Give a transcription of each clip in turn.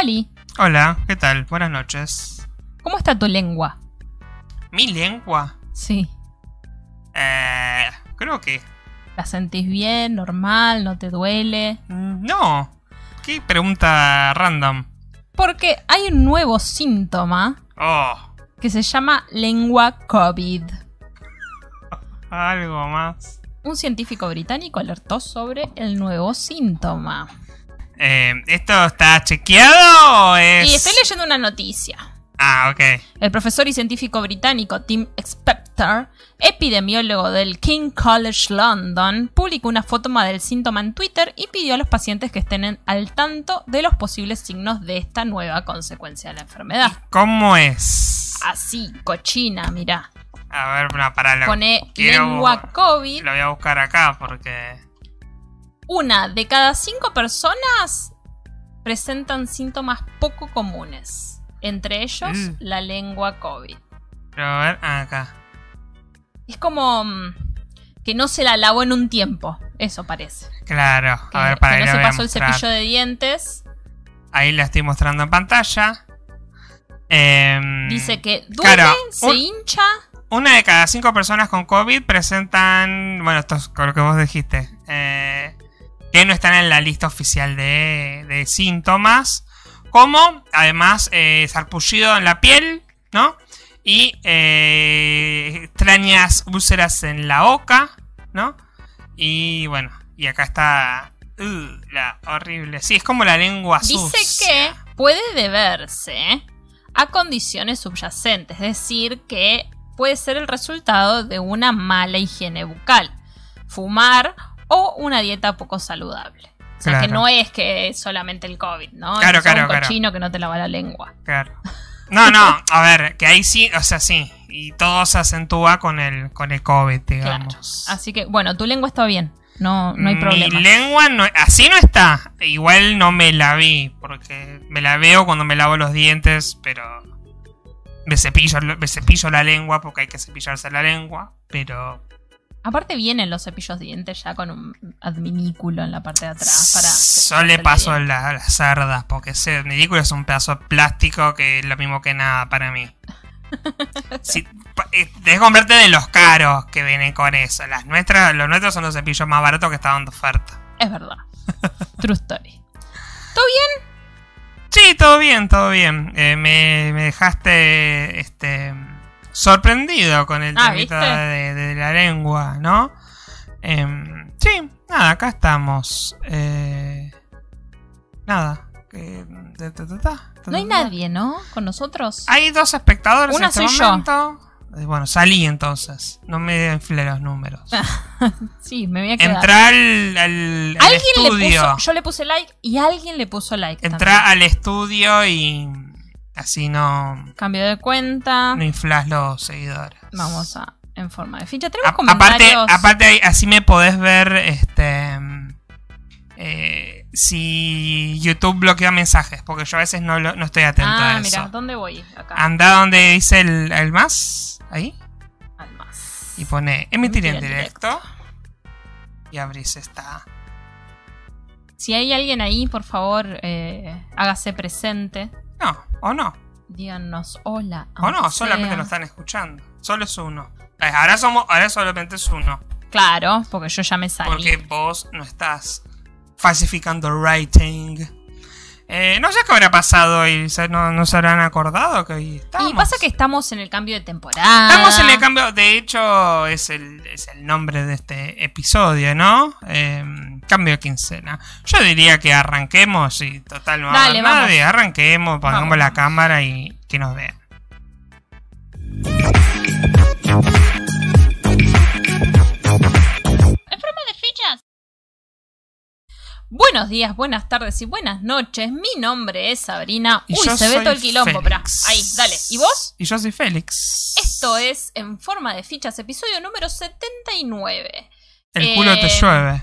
Oli, Hola, ¿qué tal? Buenas noches. ¿cómo está tu lengua? ¿Mi lengua? Sí. Eh, creo que... ¿La sentís bien, normal, no te duele? mm, No. ¿Qué pregunta random? Porque hay un nuevo síntoma Oh, que se llama lengua COVID. algo más. Un científico británico alertó sobre el nuevo síntoma. Eh, ¿Esto está chequeado o es...? Y estoy leyendo una noticia. Ah, ok. El profesor y científico británico Tim Spector, epidemiólogo del King College London, publicó una foto del síntoma en Twitter y pidió a los pacientes que estén en- al tanto de los posibles signos de esta nueva consecuencia de la enfermedad. ¿Cómo es? Así, cochina, mirá. A ver, no, para lo... Pone quiero- lengua COVID. Lo voy a buscar acá porque... Una de cada cinco personas presentan síntomas poco comunes. Entre ellos, Mm. la lengua COVID. Pero a ver, acá. Es como mm, que no se la lavó en un tiempo. Eso parece. Claro, Que, a ver, para que ahí no se pasó el cepillo de dientes. Ahí la estoy mostrando en pantalla. Em, Dice que duele, claro, se un- hincha. Una de cada cinco personas con COVID presentan, bueno, esto es con lo que vos dijiste, eh, que no están en la lista oficial de, de síntomas, como además eh, sarpullido en la piel, ¿no? Y eh, extrañas úlceras en la boca, ¿no? Y bueno, y acá está uh, la horrible. Sí, es como la lengua Dice sucia. que puede deberse a condiciones subyacentes. Es decir, que puede ser el resultado de una mala higiene bucal, fumar o una dieta poco saludable. O sea, que Claro. no es que es solamente el COVID, ¿no? Claro, es claro, un claro. cochino que no te lava la lengua. Claro. No, no, a ver, que ahí sí, o sea, sí. Y todo se acentúa con el, con el COVID, Claro. digamos. Así que, bueno, tu lengua está bien. No, no hay Mi problema. lengua no, así no está. Igual no me la vi, porque me la veo cuando me lavo los dientes, pero me cepillo, me cepillo la lengua porque hay que cepillarse la lengua, pero Aparte vienen los cepillos de dientes ya con un adminículo en la parte de atrás para... solo le paso la- las cerdas, porque ese ridículo es un pedazo de plástico que es lo mismo que nada para mí. Si, eh, que comprarte de los caros que vienen con eso. Las nuestras, los nuestros son los cepillos más baratos que estaban de oferta. Es verdad. True story. ¿Todo bien? Sí, todo bien, todo bien. Eh, me, me dejaste este sorprendido con el Ah, de, de la lengua, ¿no? Em, sí, nada, acá estamos. Eh, nada. ta, ta, No hay nadie, ¿no? Con nosotros. Hay dos espectadores Una en este soy momento. Eh, Bueno, salí entonces. No me inflé los números. Sí, me voy a quedar. Entrá al, al- al Alguien le estudio. puso, yo le puse like y alguien le puso like. Entrá también. al estudio y así no, Cambio de cuenta. no inflas los seguidores. Vamos a en forma de ficha. Tenemos A- aparte, comentarios. aparte ahí- así me podés ver este eh, si YouTube bloquea mensajes, porque yo a veces no, no estoy atento ah, a mira, eso. ¿dónde voy? Acá. Anda donde dice el, el más, ahí, Al más. y pone emitir en Emitir en directo. Y abrís esta. Si hay alguien ahí, por favor, eh, hágase presente. No, o no. Díganos hola. O no, solamente sea. lo están escuchando. Solo es uno. Eh, Ahora somos, ahora solamente es uno. Claro, porque yo ya me salí. Porque vos no estás falsificando writing. Eh, no sé qué habrá pasado y se- no, no se habrán acordado que hoy estamos. Y pasa que estamos en el cambio de temporada. Estamos en el cambio, de hecho es el, es el nombre de este episodio, ¿no? Eh, cambio de quincena. Yo diría que arranquemos y total no Dale, vamos. nadie. Arranquemos, pongamos Vamos. la cámara y que nos vean. Buenos días, buenas tardes y buenas noches. Mi nombre es Sabrina. Y Uy, se ve todo el quilombo, pero ahí, dale. ¿Y vos? Y yo soy Félix. Esto es En forma de fichas, episodio número 79. El culo te Eh, llueve.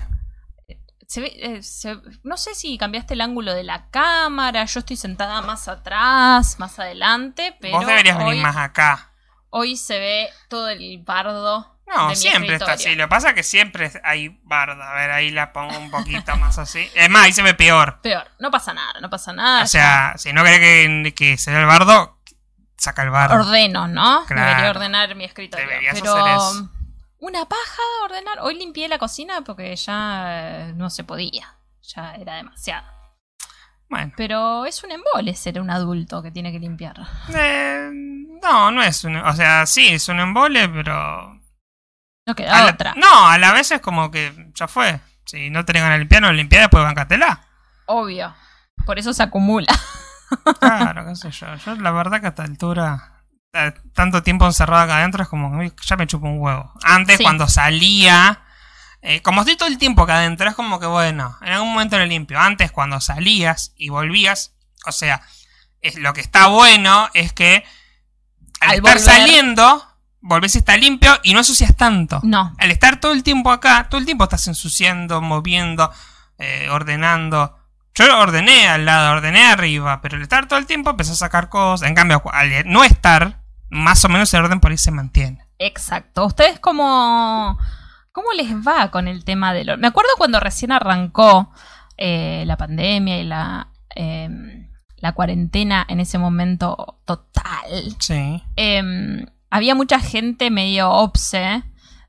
Se ve- eh, se- no sé si cambiaste el ángulo de la cámara. Yo estoy sentada más atrás, más adelante, pero Vos deberías hoy, venir más acá. hoy se ve todo el bardo No, siempre está así. Lo que pasa es que siempre hay barda. A ver, ahí la pongo un poquito más así. Es más, ahí se ve peor. Peor, no pasa nada, no pasa nada. O sea, si no querés que, que se vea el bardo, saca el bardo. ordeno, ¿no? Claro. Debería ordenar mi escritorio. Deberías pero hacer eso. una paja ordenar. Hoy limpié la cocina porque ya eh, no se podía. Ya era demasiado. Bueno. Pero es un embole ser un adulto que tiene que limpiar. Eh, no, no es un... O sea, sí, es un embole, pero... No queda a la- otra. no, a la vez es como que ya fue. Si no tenés ganas de limpiar, no limpiar, después bancatela. Obvio. Por eso se acumula. Claro, qué sé yo. Yo la verdad que a esta altura, tanto tiempo encerrado acá adentro es como que ya me chupo un huevo. Antes, Sí. cuando salía, eh, como estoy todo el tiempo acá adentro, es como que bueno, en algún momento lo limpio. Antes, cuando salías y volvías, o sea, es, lo que está bueno es que al, Al estar volver- saliendo, volvés y está limpio y no ensucias tanto. No. Al estar todo el tiempo acá, todo el tiempo estás ensuciando, moviendo, eh, ordenando. Yo ordené al lado, ordené arriba, pero al estar todo el tiempo empecé a sacar cosas. En cambio, al no estar, más o menos el orden por ahí se mantiene. Exacto. ¿Ustedes cómo, cómo les va con el tema del... or- Me acuerdo cuando recién arrancó eh, la pandemia y la, eh, la cuarentena en ese momento total. Sí. eh, había mucha gente medio obse.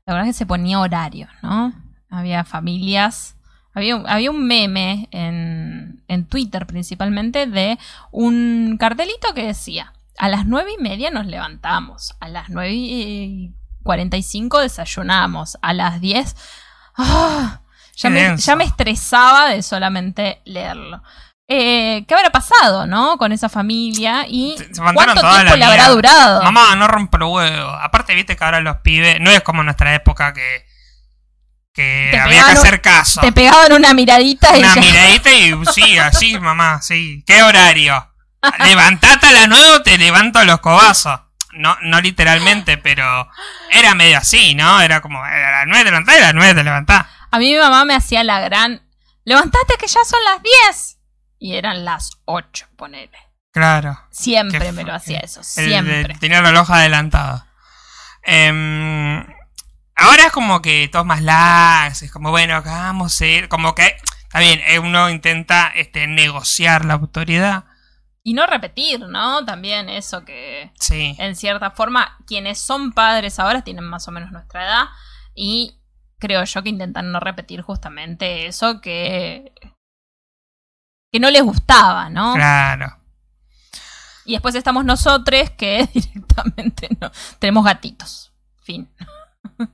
La verdad es que se ponía horario, ¿no? Había familias. Había, un- había un meme en, en Twitter principalmente de un cartelito que decía: A las nueve y media nos levantamos, a las nueve y cuarenta y cinco desayunamos, a las diez. ¡ah! ya, me, ya me estresaba de solamente leerlo. Eh, ¿Qué habrá pasado, no? Con esa familia y Se- se levantaron cuánto tiempo la le habrá durado. Mamá, no rompa los huevos. Aparte, viste que ahora los pibes. No es como en nuestra época que. que Te había que hacer caso. Te pegaban una miradita y Una ya. miradita y sí, así, mamá, sí. ¿Qué horario? Levantate a las nueve o te levanto los cobazos. No, no literalmente, pero era medio así, ¿no? Era como, a las nueve te levantás y a las nueve te levantás. A mí mi mamá me hacía la gran. Levantate que ya son las 10. Y eran las 8, ponele. Claro. Siempre me lo hacía eso. Siempre. el- tenía el reloj adelantado. Em, ahora es como que todo más lax, es como, bueno, acá vamos a ir, como que, está bien, eh, uno intenta este, negociar la autoridad. Y no repetir, ¿no? También eso que. Sí. En cierta forma, quienes son padres ahora tienen más o menos nuestra edad. Y creo yo que intentan no repetir justamente eso que. Que no les gustaba, ¿no? Claro. Y después estamos nosotros que directamente no. Tenemos gatitos. Fin.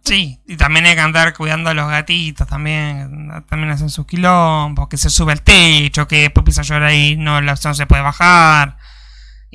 Sí, y también hay que andar cuidando a los gatitos, también, también hacen sus quilombos, que se sube al techo, que después empieza a llorar y no, no se puede bajar.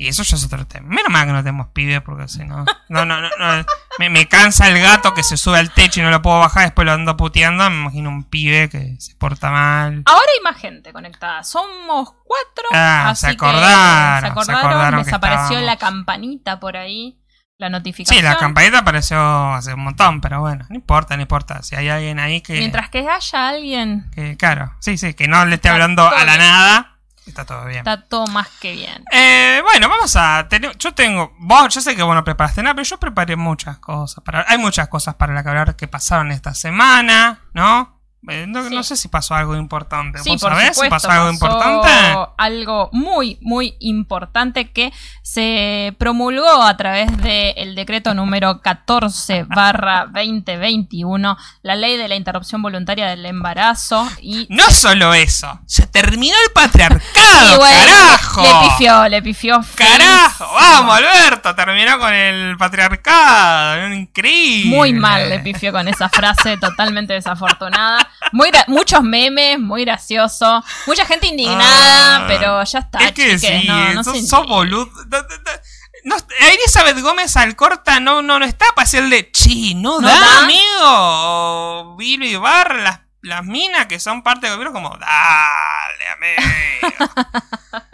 Y eso ya es otro tema. Menos mal que no tenemos pibes, porque si no. No, no, no. no. Me, me cansa el gato que se sube al techo y no lo puedo bajar, después lo ando puteando. Me imagino un pibe que se porta mal. Ahora hay más gente conectada. Somos cuatro. Ah, así se que acordaron, se se acordaron. acordaron les que apareció estábamos. la campanita por ahí. La notificación. Sí, la campanita apareció hace un montón, pero bueno, no importa, no importa. Si hay alguien ahí que. Mientras que haya alguien, que claro, sí, sí, que no le esté hablando a la nada, está todo bien. está todo más que bien. Eh, bueno, vamos a tener. Yo tengo. Vos, yo sé que vos no preparaste nada, pero yo preparé muchas cosas. Para, hay muchas cosas para las que hablar que pasaron esta semana, ¿no? Eh, no, Sí. no sé si pasó algo importante. Sí, ¿Vos por sabés si supuesto, pasó algo importante? Algo muy, muy importante que se promulgó a través del decreto número 14 barra 2021, la ley de la interrupción voluntaria del embarazo. Y No solo eso, se terminó el patriarcado, bueno, carajo. Le pifió, le pifió. Carajo, feísimo. vamos Alberto, terminó con el patriarcado, increíble. Muy mal le pifió con esa frase, totalmente desafortunada. Muy muchos memes, muy gracioso. Mucha gente indignada, Ah, pero ya está. Es que chiques, sí, no, no sos, sos boludo. No, Elizabeth Gómez Alcorta no, no, no está para hacerle chi, no, ¿No da, da? amigo. Billy Barr, las, las minas que son parte del gobierno, como, dale, amigo.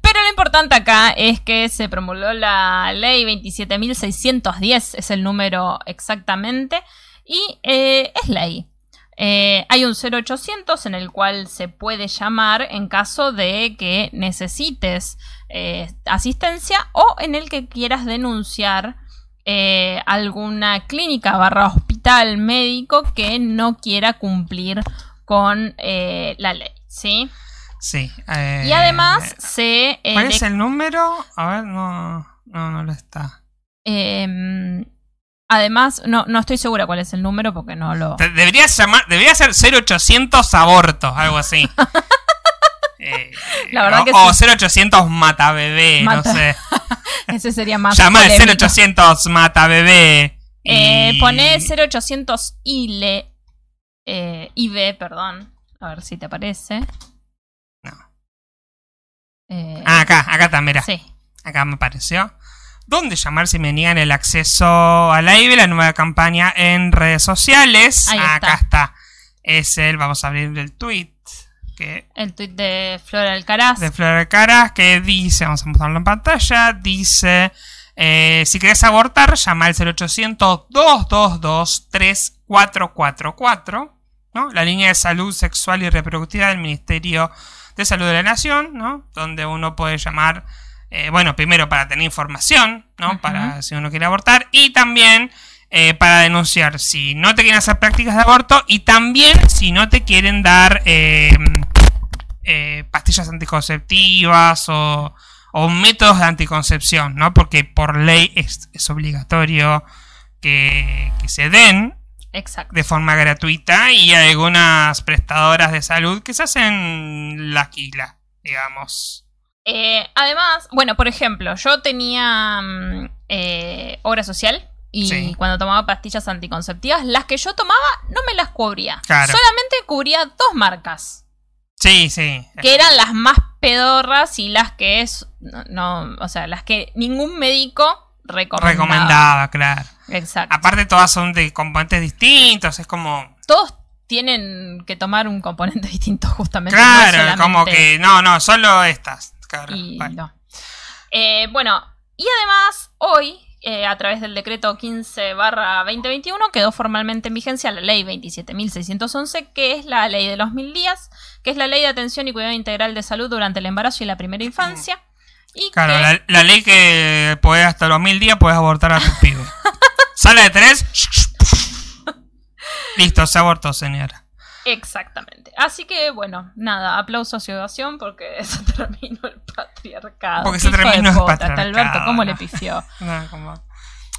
Pero lo importante acá es que se promulgó la ley 27.610, es el número exactamente, y eh, es ley. Eh, hay un 0800 en el cual se puede llamar en caso de que necesites eh, asistencia o en el que quieras denunciar eh, alguna clínica barra hospital médico que no quiera cumplir con la ley, ¿sí? Sí. Y además se... ¿Cuál es el número? A ver, no, no, no lo está. Em, además, no, no estoy segura cuál es el número porque no lo... Te- Debería, llamar, debería ser 0800 abortos, algo así. Eh, La verdad o, que o sí. 0800 mata bebé, Mata- no sé. Ese sería más... Llama al polémico. 0800 mata bebé. Eh, y- Poné 0800 ILE, eh, IB, perdón. A ver si te aparece. No. Eh, Ah, acá, acá está, mira. sí. Acá me apareció. ¿Dónde llamar si me niegan el acceso a la IBE, la nueva campaña en redes sociales? Ahí acá está. está. Es el, vamos a abrir el tweet que El tuit de Flora Alcaraz. de Flor Caras que dice, vamos a mostrarlo en pantalla, dice, eh, si querés abortar, llama al 0800-222-3444, ¿no? La línea de salud sexual y reproductiva del Ministerio de Salud de la Nación, ¿no? Donde uno puede llamar, eh, bueno, primero para tener información, ¿no? Para si uno quiere abortar y también... eh, para denunciar si no te quieren hacer prácticas de aborto y también si no te quieren dar eh, pastillas anticonceptivas o, o métodos de anticoncepción, ¿no? Porque por ley es, es obligatorio que, que se den Exacto. de forma gratuita y hay algunas prestadoras de salud que se hacen la quila, digamos. Eh, además, bueno, por ejemplo, yo tenía mm, eh, obra social y Sí. cuando tomaba pastillas anticonceptivas, las que yo tomaba no me las cubría. Claro. Solamente cubría dos marcas, Sí, sí. que eran las más pedorras y las que es, no, no, o sea, las que ningún médico recomendaba. Recomendada, claro. Exacto. Aparte todas son de componentes distintos, es como... Todos tienen que tomar un componente distinto justamente. no Claro, solamente- como que... No, no, solo estas. Claro, Y vale. no. Eh, bueno, y además, hoy, eh, a través del decreto 15 barra 2021, quedó formalmente en vigencia la ley 27.611, que es la ley de los mil días, que es la ley de atención y cuidado integral de salud durante el embarazo y la primera infancia. Y Claro, que- la, la ley que podés hasta los mil días puedes abortar a tu pibe. Sala de tres. Listo, se abortó, señora. Exactamente. Así que, bueno, nada, aplauso a Ciudación porque se terminó el patriarcado. Porque se terminó el puta, hasta patriarcado, Alberto, ¿cómo le pifió? No, como-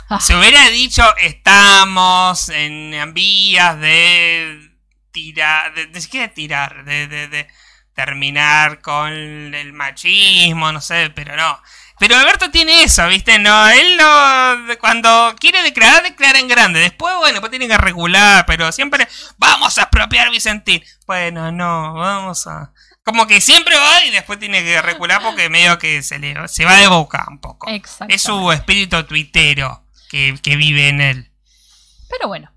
Ah. Se hubiera dicho, estamos en, vías de tirar, de, de siquiera tirar, de, de- de terminar con el machismo, no sé, pero no. Pero Alberto tiene eso, ¿viste? No, él no, cuando quiere declarar, declara en grande. Después, bueno, pues tiene que regular, pero siempre vamos a expropiar Vicentín. Bueno, no, vamos a... Como que siempre va y después tiene que recular porque medio que se le se va de boca un poco. Exacto. Es su espíritu tuitero que, que vive en él. Pero bueno,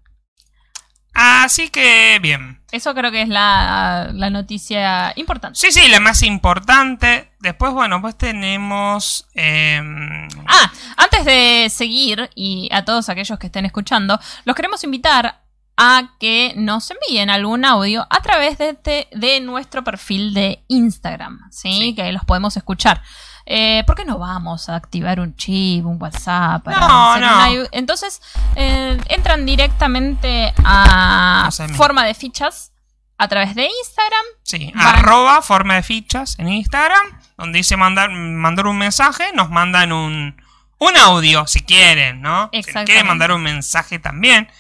Así que bien. eso creo que es la, la noticia importante. Sí, sí, la más importante. Después, bueno, pues tenemos... em, Ah, antes de seguir, y a todos aquellos que estén escuchando, los queremos invitar a que nos envíen algún audio a través de, este- de nuestro perfil de Instagram, ¿sí? Sí. Que los podemos escuchar. Eh, ¿Por qué no vamos a activar un chip, un WhatsApp? para No, no. una Entonces, eh, entran directamente a No forma de fichas a través de Instagram. sí, van- arroba forma de fichas en Instagram, donde dice mandar, mandar un mensaje, nos mandan un, un audio si quieren, ¿no? Si quieren mandar un mensaje también.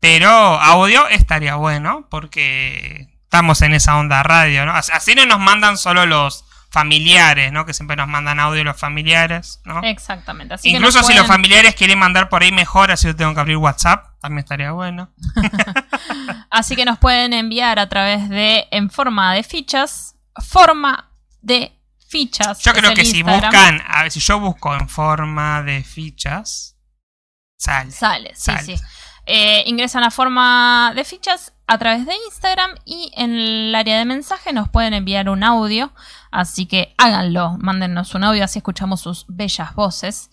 Pero audio estaría bueno, porque estamos en esa onda radio, ¿no? Así no nos mandan solo los familiares, ¿no? Que siempre nos mandan audio los familiares, ¿no? Exactamente. Así que Incluso si los familiares quieren mandar por ahí mejor, así yo tengo que abrir WhatsApp, también estaría bueno. Así que nos pueden enviar a través de en forma de fichas, forma de fichas. Yo creo que si buscan, a ver, si yo busco en forma de fichas, sale. Sale, sí, Sale. sí. Eh, ingresan a forma de fichas a través de Instagram y en el área de mensaje nos pueden enviar un audio. Así que háganlo, mándennos un audio, así escuchamos sus bellas voces.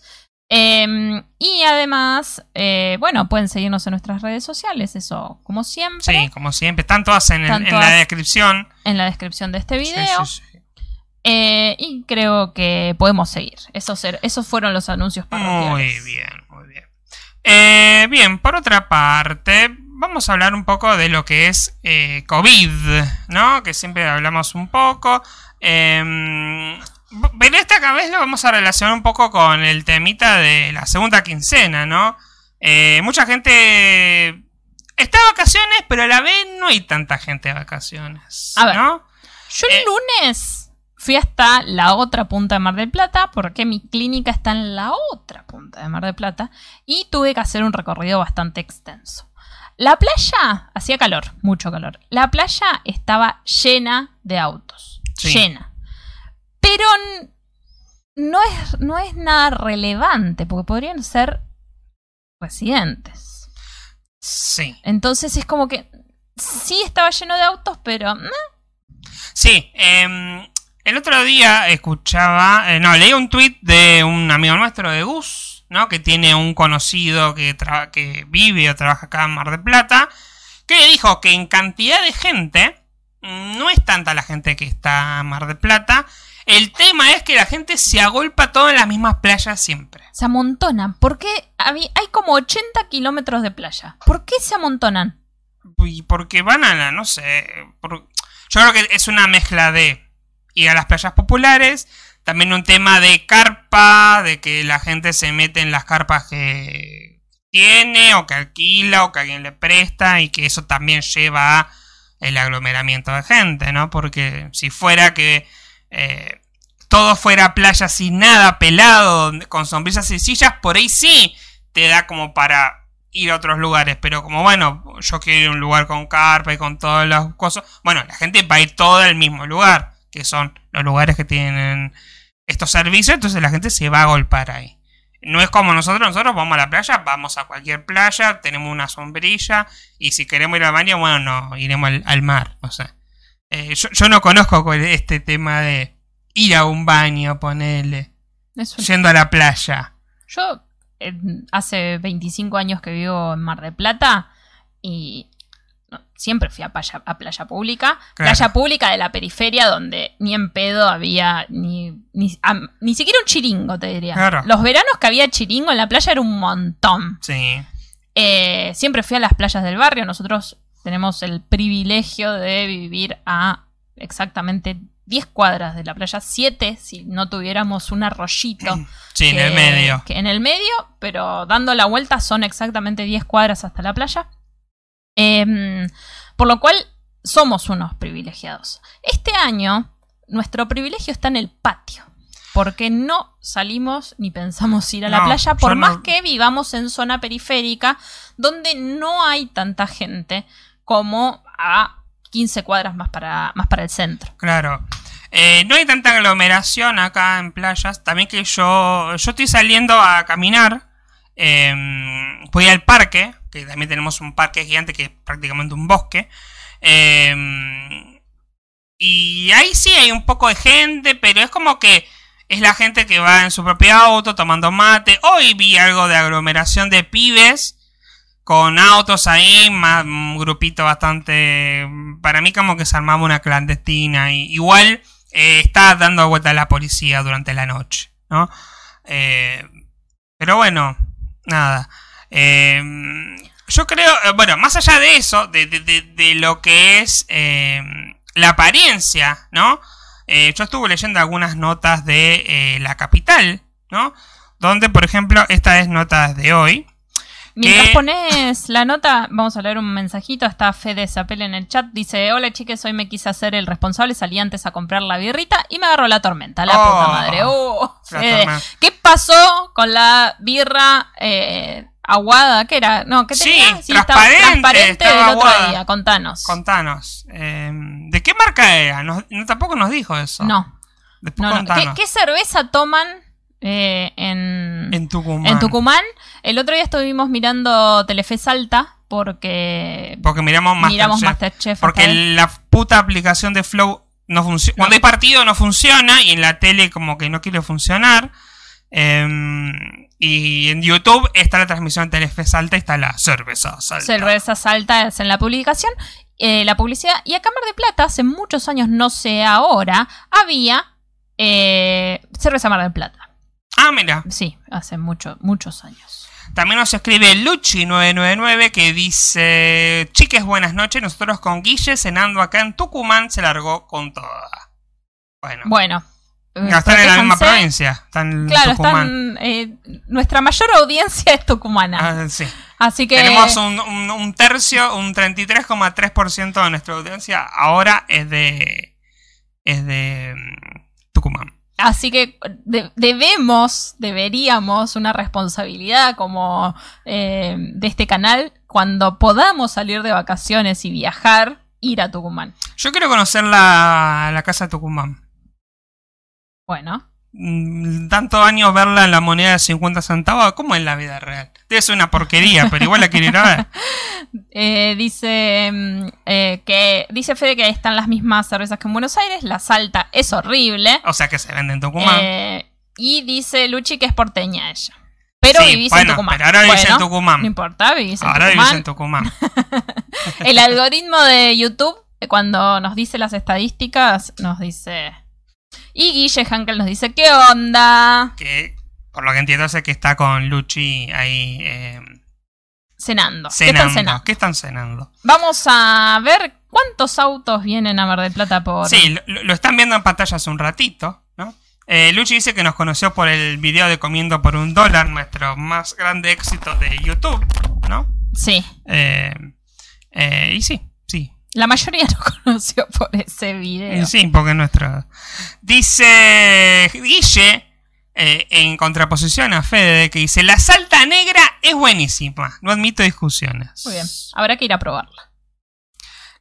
Eh, y además, eh, bueno, pueden seguirnos en nuestras redes sociales, eso como siempre, Sí, como siempre, están todas en, el- Están en todas la descripción. en la descripción de este Sí, video. sí, sí. Eh, y creo que podemos seguir. Esos, er- esos fueron los anuncios parroquiales. Muy bien, muy bien. Eh, bien, por otra parte, vamos a hablar un poco de lo que es eh, COVID, ¿no? Que siempre hablamos un poco. Em, pero esta vez lo vamos a relacionar un poco con el temita de la segunda quincena, ¿no? Eh, mucha gente está de vacaciones, pero a la vez no hay tanta gente de vacaciones, A ver. ¿no? Yo el Eh. lunes fui hasta la otra punta de Mar del Plata porque mi clínica está en la otra punta de Mar del Plata y tuve que hacer un recorrido bastante extenso. La playa hacía calor, mucho calor. La playa estaba llena de autos, Sí. llena. Pero no es, no es nada relevante porque podrían ser residentes. Sí. Entonces es como que sí estaba lleno de autos, pero Sí, em, el otro día escuchaba, eh, no, leí un tweet de un amigo nuestro de Gus, ¿no? Que tiene un conocido que, que vive o trabaja acá en Mar del Plata, que dijo que en cantidad de gente, no es tanta la gente que está en Mar del Plata, el tema es que la gente se agolpa todo en las mismas playas siempre. Se amontonan. ¿Por qué? Hay como 80 kilómetros de playa. ¿Por qué se amontonan? Y porque van a la, no sé, por- yo creo que es una mezcla de ir a las playas populares, también un tema de carpa, de que la gente se mete en las carpas que tiene o que alquila o que alguien le presta y que eso también lleva a el aglomeramiento de gente, ¿no? Porque si fuera que eh, todo fuera playa sin nada, pelado, con sombrillas y sillas, por ahí sí te da como para ir a otros lugares. Pero como bueno, yo quiero ir a un lugar con carpa y con todas las cosas. Bueno, la gente va a ir todo al mismo lugar, que son los lugares que tienen estos servicios, entonces la gente se va a golpar ahí. No es como nosotros, nosotros vamos a la playa, vamos a cualquier playa, tenemos una sombrilla y si queremos ir al baño, bueno, no, iremos al, al mar, o sea. Eh, yo, yo no conozco este tema de ir a un baño, ponerle, yendo a la playa. Yo eh, hace 25 años que vivo en Mar del Plata y siempre fui a playa, a playa pública. Claro. Playa pública de la periferia donde ni en pedo había ni, ni, ni siquiera un chiringo, te diría. Claro. Los veranos que había chiringo en la playa era un montón. Sí. Eh, siempre fui a las playas del barrio. Nosotros tenemos el privilegio de vivir a exactamente 10 cuadras de la playa, 7 si no tuviéramos un arroyito. Sí, en el medio. que en el medio, pero dando la vuelta son exactamente 10 cuadras hasta la playa. Em, por lo cual somos unos privilegiados. Este año nuestro privilegio está en el patio. Porque no salimos ni pensamos ir a la No, playa, por no- más que vivamos en zona periférica, donde no hay tanta gente como a 15 cuadras más para, más para el centro. Claro. Eh, no hay tanta aglomeración acá en playas. También que yo, yo estoy saliendo a caminar. eh, voy al parque, que también tenemos un parque gigante que es prácticamente un bosque. eh, y ahí sí hay un poco de gente, pero es como que es la gente que va en su propio auto tomando mate. Hoy vi algo de aglomeración de pibes con autos ahí, más, un grupito bastante... Para mí como que se armaba una clandestina. Igual eh, está dando vuelta a la policía durante la noche, ¿no? Eh, pero bueno, nada. Eh, yo creo, eh, bueno, más allá de eso, de, de- de- de lo que es eh, la apariencia, ¿no? Eh, yo estuve leyendo algunas notas de eh, la capital, ¿no? Donde, por ejemplo, esta es notas de hoy. Mientras pones la nota, vamos a leer un mensajito. Está Fede Zapel en el chat. Dice: Hola chiques, hoy me quise hacer el responsable. Salí antes a comprar la birrita y me agarró la tormenta. La Oh, puta madre. Oh, Fede. tormenta. ¿Qué pasó con la birra eh, aguada? ¿Qué era? No, ¿qué Sí, tenía? estaba transparente, transparente estaba del otro día. Contanos. Contanos. eh, ¿De qué marca era? Nos- no, tampoco nos dijo eso. no, Después no, no. ¿Qué, cerveza toman eh, en, En Tucumán. en Tucumán? El otro día estuvimos mirando Telefe Salta porque Porque miramos Masterchef. miramos Masterchef. Porque la puta aplicación de Flow no funciona. No. Cuando hay partido no funciona y en la tele como que no quiere funcionar. Em, y en YouTube está la transmisión de Telefe Salta y está la cerveza Salta. cerveza salta es en la publicación, eh, la publicidad. Y acá en Mar de Plata, hace muchos años, no sé ahora, había eh, cerveza Mar del Plata. Ah, mira. Sí, hace mucho, muchos años. También nos escribe Luchi999 que dice: Chiques, buenas noches. Nosotros con Guille cenando acá en Tucumán se largó con toda. Bueno, Bueno. Eh, Ya están en la misma provincia. Están en Claro, Tucumán. están. eh, nuestra mayor audiencia es tucumana. Ah, sí. así que. Tenemos un, un- un tercio, un 33,3% de nuestra audiencia ahora es de. es de mm, Tucumán. Así que de- debemos, deberíamos, una responsabilidad como eh, de este canal, cuando podamos salir de vacaciones y viajar, ir a Tucumán. Yo quiero conocer la, la casa de Tucumán. Bueno, Mm, Tanto años verla en la moneda de 50 centavos, ¿cómo es la vida real? Ser una porquería, pero igual la quiero ir a ver. eh, dice mm, eh, que dice Fede que ahí están las mismas cervezas que en Buenos Aires, la Salta es horrible. O sea que se vende en Tucumán. Eh, y dice Luchi que es porteña ella. Pero Sí, vivís en Tucumán. pero ahora vivís en Tucumán. No importa, vivís en Ahora Tucumán. vivís en Tucumán. El algoritmo de YouTube, cuando nos dice las estadísticas, nos dice. Y Guille Hankel nos dice: ¿Qué onda? Que por lo que entiendo es que está con Luchi ahí eh, Cenando. ¿Qué cenando. están cenando? ¿Qué están cenando? Vamos a ver cuántos autos vienen a Mar del Plata por. Sí, lo, lo están viendo en pantalla hace un ratito, ¿no? Eh, Luchi dice que nos conoció por el video de Comiendo por un dólar, nuestro más grande éxito de YouTube, ¿no? Sí. Eh, eh, y sí. La mayoría nos conoció por ese video. Sí, porque es nuestro. Dice Guille, eh, en contraposición a Fede, que dice: La salta negra es buenísima, no admito discusiones. Muy bien. Habrá que ir a probarla.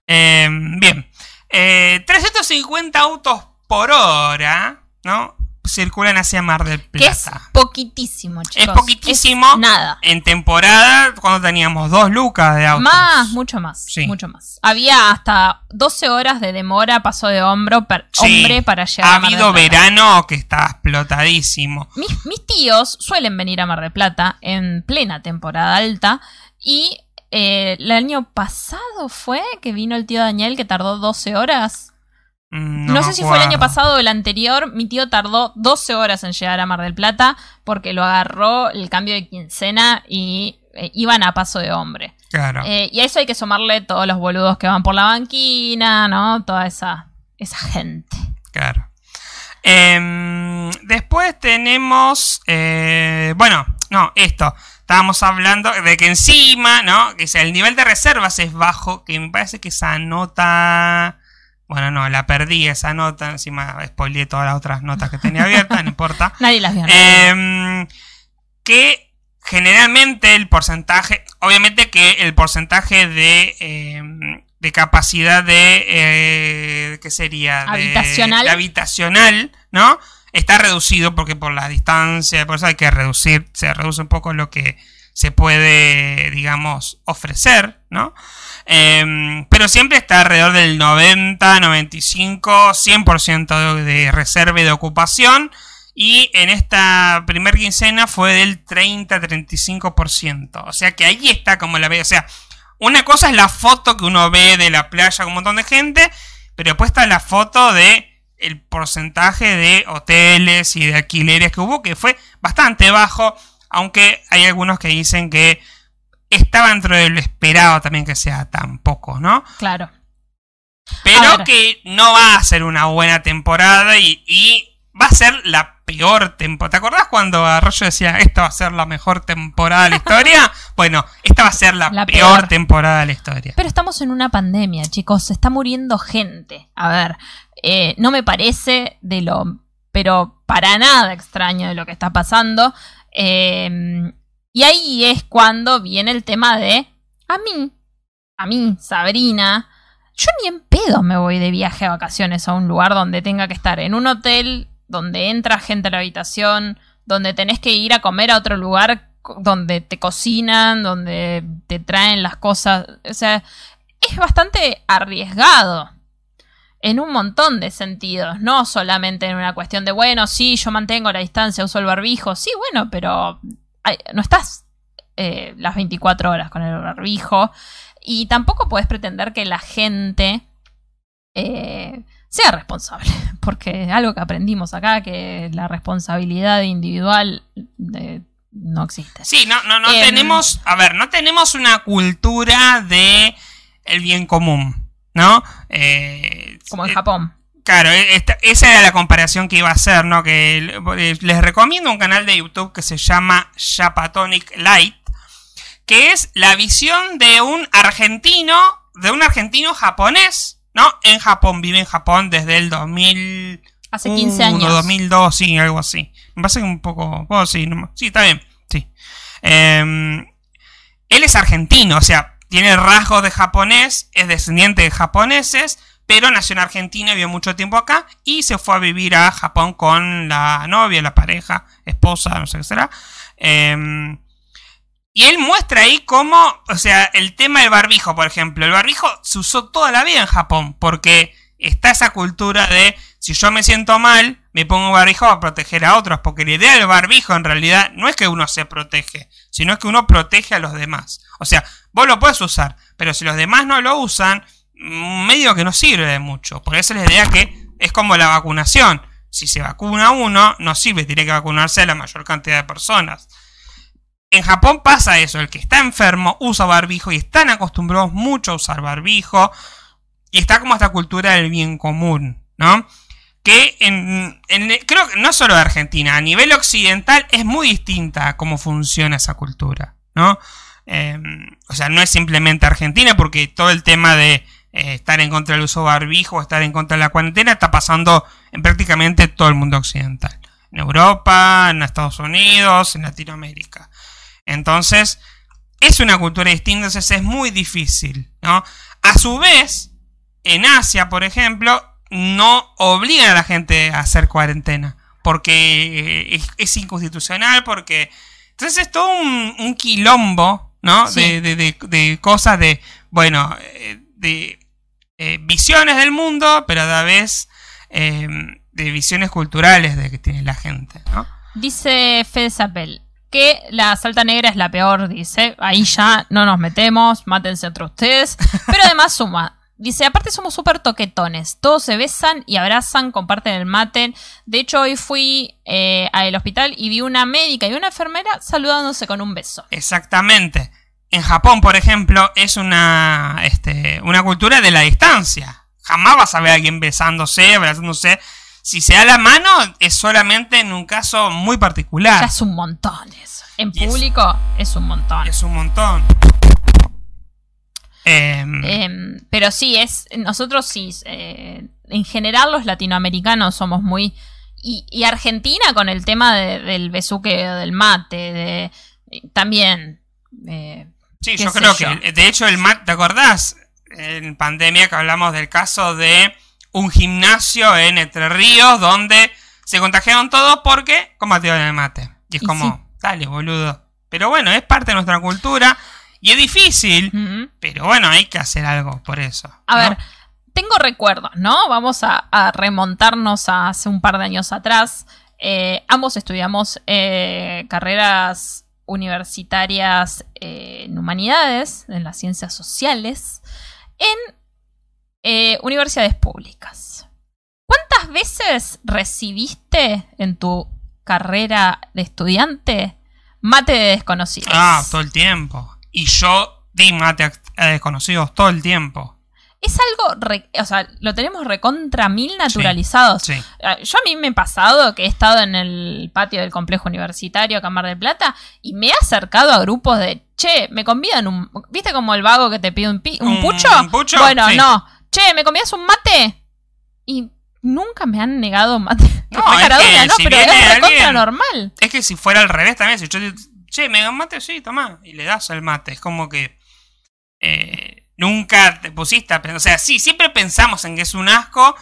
Eh, bien. Eh, 350 autos por hora, ¿no? Circulan hacia Mar del Que es Plata. poquitísimo, chicos. poquitísimo. Es nada. En temporada, cuando teníamos dos lucas de autos. Más, mucho más. Sí. Mucho más. Había hasta 12 horas de demora, paso de hombro, per- Sí. hombre para llegar Ha a Mar del habido Plata. verano que está explotadísimo. Mis, mis tíos suelen venir a Mar del Plata en plena temporada alta y eh, el año pasado fue que vino el tío Daniel que tardó 12 horas. Mm, No, sé si fue el año pasado o el anterior. Mi tío tardó 12 horas en llegar a Mar del Plata porque lo agarró el cambio de quincena y eh, iban a paso de hombre. Claro. Eh, y a eso hay que sumarle todos los boludos que van por la banquina, ¿no? Toda esa, esa gente. Claro. Em, después tenemos. eh, bueno, no, esto. Estábamos hablando de que encima, ¿no? Que el nivel de reservas es bajo. Que me parece que esa nota. Bueno, no, la perdí esa nota. Encima spoileé todas las otras notas que tenía abiertas, no importa. Nadie las vio. Em, que generalmente el porcentaje, obviamente que el porcentaje de, em, de capacidad de, eh, ¿qué sería? De- Habitacional. de habitacional, ¿no? Está reducido porque por la distancia, por eso hay que reducir, se reduce un poco lo que se puede, digamos, ofrecer, ¿no? Em, pero siempre está alrededor del 90, 95, 100% de, reserva y de ocupación. Y en esta primer quincena fue del 30-35%. O sea que ahí está como la ve. O sea, una cosa es la foto que uno ve de la playa con un montón de gente. Pero después está la foto de el porcentaje de hoteles y de alquileres que hubo, que fue bastante bajo. Aunque hay algunos que dicen que estaba dentro de lo esperado también que sea tan poco, ¿no? Claro. Pero que no va a ser una buena temporada y, y va a ser la peor temporada. ¿Te acordás cuando Arroyo decía esta va a ser la mejor temporada de la historia? bueno, esta va a ser la, La peor, peor. temporada de la historia. Pero estamos en una pandemia, chicos. Se está muriendo gente. A ver, eh, no me parece de lo. Pero para nada extraño de lo que está pasando. Eh, y ahí es cuando viene el tema de. A mí, a mí, Sabrina. Yo ni en pedo me voy de viaje a vacaciones a un lugar donde tenga que estar en un hotel, donde entra gente a la habitación, donde tenés que ir a comer a otro lugar donde te cocinan, donde te traen las cosas. O sea, es bastante arriesgado en un montón de sentidos, no solamente en una cuestión de, bueno, sí, yo mantengo la distancia, uso el barbijo, sí, bueno, pero ay, no estás eh, las 24 horas con el barbijo y tampoco puedes pretender que la gente eh, sea responsable. Porque algo que aprendimos acá, que la responsabilidad individual de- no existe. Sí, no, no, no Em. tenemos, a ver, no tenemos una cultura de el bien común, ¿no? Eh, Como en eh, Japón. Claro, e- esta- esa era la comparación que iba a hacer, ¿no? Que eh, les recomiendo un canal de YouTube que se llama Japatonic Light, que es la visión de un argentino, de un argentino japonés, ¿no? En Japón, vive en Japón desde el 2000 Hace 15 años. 2002, sí, algo así. Me parece que un poco, oh, sí, no- sí, está bien, sí. Em, él es argentino, o sea, tiene rasgos de japonés, es descendiente de japoneses, pero nació en Argentina, vivió mucho tiempo acá y se fue a vivir a Japón con la novia, la pareja, esposa, no sé qué será. Em, y él muestra ahí cómo, o sea, el tema del barbijo, por ejemplo. El barbijo se usó toda la vida en Japón porque está esa cultura de si yo me siento mal, me pongo barbijo para proteger a otros. Porque la idea del barbijo en realidad no es que uno se protege, sino que uno protege a los demás. O sea, vos lo puedes usar, pero si los demás no lo usan, mm, medio que no sirve de mucho. Por eso es la idea que es como la vacunación. Si se vacuna uno, no sirve, tiene que vacunarse a la mayor cantidad de personas. En Japón pasa eso, el que está enfermo usa barbijo y están acostumbrados mucho a usar barbijo y está como esta cultura del bien común, ¿no? Que en, creo que no solo de Argentina, a nivel occidental es muy distinta cómo funciona esa cultura, ¿no? Eh, o sea, no es simplemente Argentina porque todo el tema de eh, estar en contra del uso de barbijo estar en contra de la cuarentena está pasando en prácticamente todo el mundo occidental. En Europa, en Estados Unidos, en Latinoamérica. Entonces, es una cultura distinta, entonces es muy difícil, ¿no? A su vez, en Asia, por ejemplo, no obligan a la gente a hacer cuarentena, porque es, es inconstitucional, porque... Entonces es todo un, un quilombo, ¿no? Sí. De, de- de- de cosas de, bueno, eh, de eh, visiones del mundo, pero a la vez eh, de visiones culturales de que tiene la gente, ¿no? Dice Fede Zapel que la salta negra es la peor, dice. Ahí ya no nos metemos, mátense entre ustedes. Pero además suma. Dice, aparte somos súper toquetones. Todos se besan y abrazan, comparten el mate. De hecho, hoy fui eh, al hospital y vi una médica y una enfermera saludándose con un beso. Exactamente. En Japón, por ejemplo, es una, este, una cultura de la distancia. Jamás vas a ver a alguien besándose, abrazándose. Si se da la mano, es solamente en un caso muy particular. Ya es un montón eso. En Y es- público es un montón. Es un montón. Em, Em, pero sí, es. Nosotros sí. eh, en general, los latinoamericanos somos muy. Y, y Argentina con el tema de- del besuque del mate, de. También. eh, sí, yo creo yo. que, de hecho, el mat, ¿te acordás? En pandemia que hablamos del caso de un gimnasio en Entre Ríos donde se contagiaron todos porque combatieron el mate. Y es Y como, sí. dale, boludo. Pero bueno, es parte de nuestra cultura y es difícil. Pero bueno, hay que hacer algo por eso. A ¿no? ver, tengo recuerdos, ¿no? Vamos a, a remontarnos a hace un par de años atrás. Eh, ambos estudiamos eh, carreras universitarias eh, en humanidades, en las ciencias sociales, en eh, universidades públicas. ¿Cuántas veces recibiste en tu carrera de estudiante mate de desconocidos? Ah, todo el tiempo. Y yo di mate a, desconocidos todo el tiempo. es algo, re- o sea, lo tenemos recontra mil naturalizados. Sí. Ah, Yo a mí me he pasado que he estado en el patio del complejo universitario acá en Mar del Plata y me he acercado a grupos de, che, me convidan un, ¿viste como el vago que te pide un, pi- un ¿Un pucho? pucho? Bueno, Sí. no, che, ¿me convidas un mate? Y nunca me han negado mate. No, es que ¿no? si Pero es recontra alguien- normal. Es que si fuera al revés también, si yo che, me un mate, sí, toma. Y le das el mate. Es como que eh, nunca te pusiste a pensar. O sea, sí, siempre pensamos en que es un asco,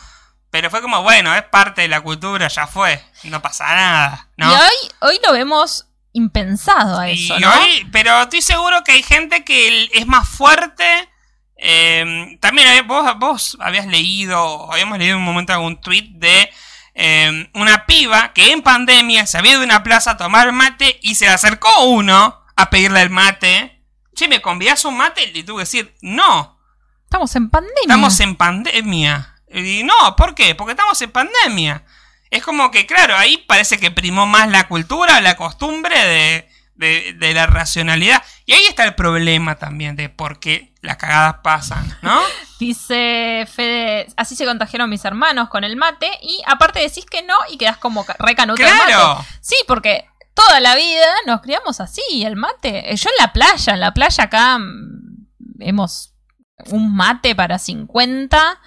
pero fue como, bueno, es parte de la cultura, ya fue. No pasa nada, ¿no? Y hoy, hoy lo vemos impensado a eso, Y ¿no? hoy- pero estoy seguro que hay gente que es más fuerte. eh, también eh, vos, vos habías leído, habíamos leído en un momento algún tweet de eh, una piba que en pandemia se había ido a una plaza a tomar mate y se le acercó uno a pedirle el mate. Che, ¿me convidás un mate? Y le tuve que decir, no, Estamos en pandemia. estamos en pandemia. Y no, ¿por qué? Porque estamos en pandemia. Es como que, claro, ahí parece que primó más la cultura, la costumbre de, de, de la racionalidad. Y ahí está el problema también de por qué las cagadas pasan, ¿no? Dice Fede, así se contagiaron mis hermanos con el mate y aparte decís que no y quedás como ca- re canuto del ¡Claro! mate. Sí, porque toda la vida nos criamos así, el mate. Eh, Yo en la playa, en la playa acá mm, hemos un mate para 50.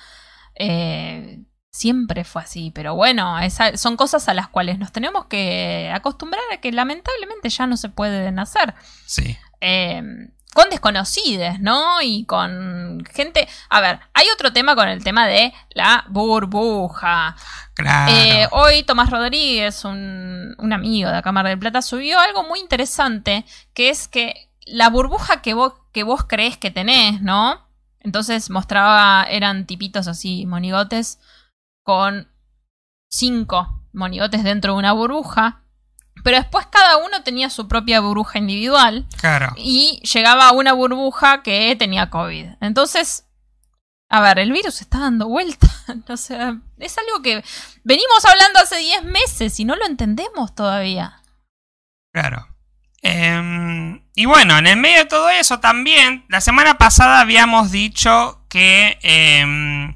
eh, siempre fue así, pero bueno, esa- son cosas a las cuales nos tenemos que acostumbrar a que lamentablemente ya no se pueden hacer Sí. eh, con desconocides, ¿no? Y con gente... A ver, hay otro tema con el tema de la burbuja. Claro. Eh, hoy Tomás Rodríguez, un, un amigo de acá Mar del Plata, subió algo muy interesante, que es que la burbuja que vos, que vos crees que tenés, ¿no? Entonces mostraba, eran tipitos así, monigotes, con cinco monigotes dentro de una burbuja. Pero después cada uno tenía su propia burbuja individual claro. y llegaba a una burbuja que tenía COVID. Entonces, a ver, el virus está dando vuelta. O sea, es algo que venimos hablando hace 10 meses y no lo entendemos todavía. Claro. Em, y bueno, en el medio de todo eso también, la semana pasada habíamos dicho que em,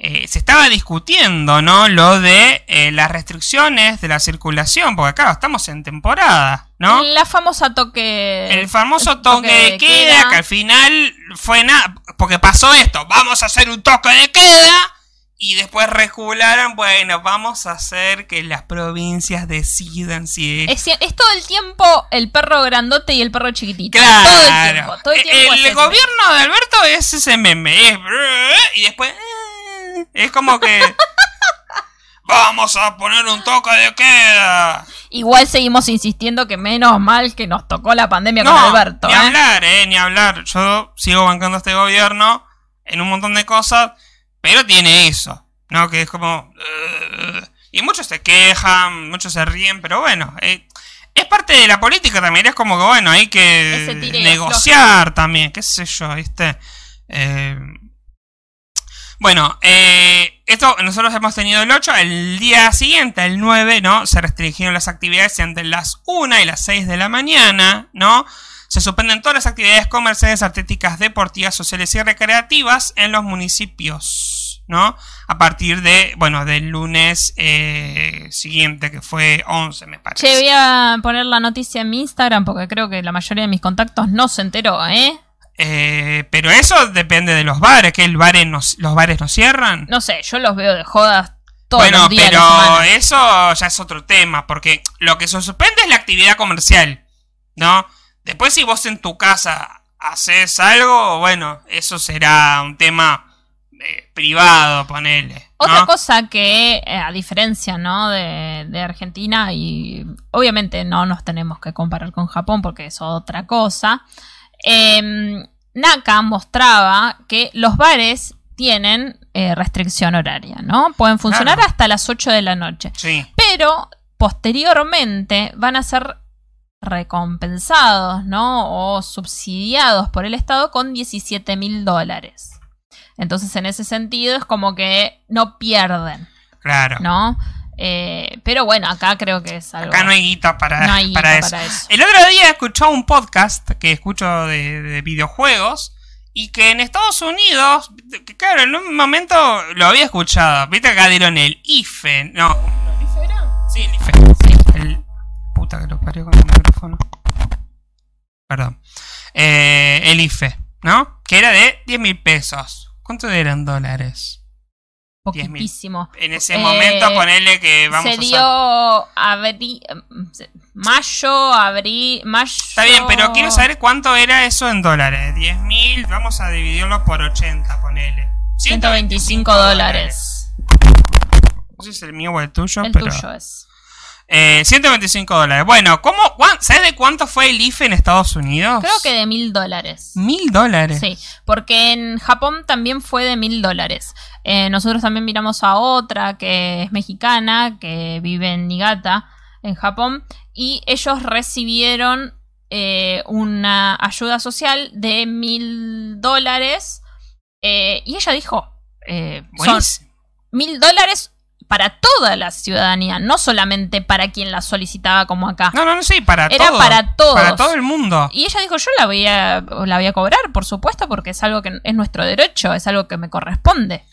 eh, se estaba discutiendo, ¿no? Lo de eh, las restricciones de la circulación, porque claro, estamos en temporada, ¿no? La famosa toque. El famoso toque de queda, que al final fue nada, porque pasó esto, vamos a hacer un toque de queda, y después regularon, bueno, vamos a hacer que las provincias decidan si Es, es todo el tiempo el perro grandote y el perro chiquitito. Claro. Todo el tiempo. Todo el, tiempo el gobierno de Alberto es ese meme. es y después. Es como que. Vamos a poner un toque de queda. Igual seguimos insistiendo que menos mal que nos tocó la pandemia No, con Alberto. ni ¿eh? hablar, eh, ni hablar. Yo sigo bancando a este gobierno en un montón de cosas, pero tiene eso, ¿no? Que es como. y muchos se quejan, muchos se ríen, pero bueno, eh, es parte de la política también. Es como que, bueno, hay que negociar también, qué sé yo, ¿viste? Eh, bueno, eh, esto nosotros hemos tenido el 8, el día siguiente, el 9, ¿no? Se restringieron las actividades entre las 1 y las 6 de la mañana, ¿no? Se suspenden todas las actividades comerciales, artísticas, deportivas, sociales y recreativas en los municipios, ¿no? A partir de, bueno, del lunes eh, siguiente, que fue 11, me parece. Che, voy a poner la noticia en mi Instagram porque creo que la mayoría de mis contactos no se enteró, ¿eh? Eh, pero eso depende de los bares, que el bares no- los bares no cierran. No sé, yo los veo de jodas todos bueno, los días de pero eso ya es otro tema, porque lo que se suspende es la actividad comercial, ¿no? Después si vos en tu casa haces algo, bueno, eso será un tema eh, privado, ponele. ¿no? Otra cosa que, eh, a diferencia, ¿no? De, de Argentina, y obviamente no nos tenemos que comparar con Japón porque es otra cosa. Em, Naka mostraba que los bares tienen eh, restricción horaria, ¿no? Pueden funcionar Claro. hasta las 8 de la noche. Sí, pero posteriormente van a ser recompensados, ¿no? O subsidiados por el Estado con 17 mil dólares. Entonces, en ese sentido, es como que no pierden, claro. ¿no? Eh, pero bueno, acá creo que es algo. Acá no hay guita para, no hay para guita eso. para eso. El otro día escuché un podcast que escucho de, de videojuegos y que en Estados Unidos, que claro, en un momento lo había escuchado. Viste que acá dieron el IFE, no. ¿El IFE era? Sí, el IFE. El puta que lo parió con el micrófono. Perdón. Eh, el IFE, ¿no? Que era de 10 mil pesos. ¿Cuánto eran dólares? 10.000. Poquitísimo. En ese Eh, momento ponele que vamos Se a dio abri- mayo, abril, mayo. Está bien, pero quiero saber cuánto era eso en dólares. 10.000, vamos a dividirlo por 80, ponele. 125 dólares. No sé si es el mío o el tuyo, El pero... tuyo es. Eh, 125 dólares. Bueno, ¿cómo, ¿sabes de cuánto fue el IFE en Estados Unidos? Creo que de mil dólares. Mil dólares. Sí, porque en Japón también fue de mil dólares. Eh, nosotros también miramos a otra que es mexicana, que vive en Niigata, en Japón, y ellos recibieron eh, una ayuda social de mil dólares. eh, y ella dijo, son, mil dólares para toda la ciudadanía, no solamente para quien la solicitaba como acá. No, no, no, sí, para Era todo. para todos. Para todo el mundo. Y ella dijo, yo la voy, a, la voy a cobrar, por supuesto, porque es algo que es nuestro derecho, es algo que me corresponde.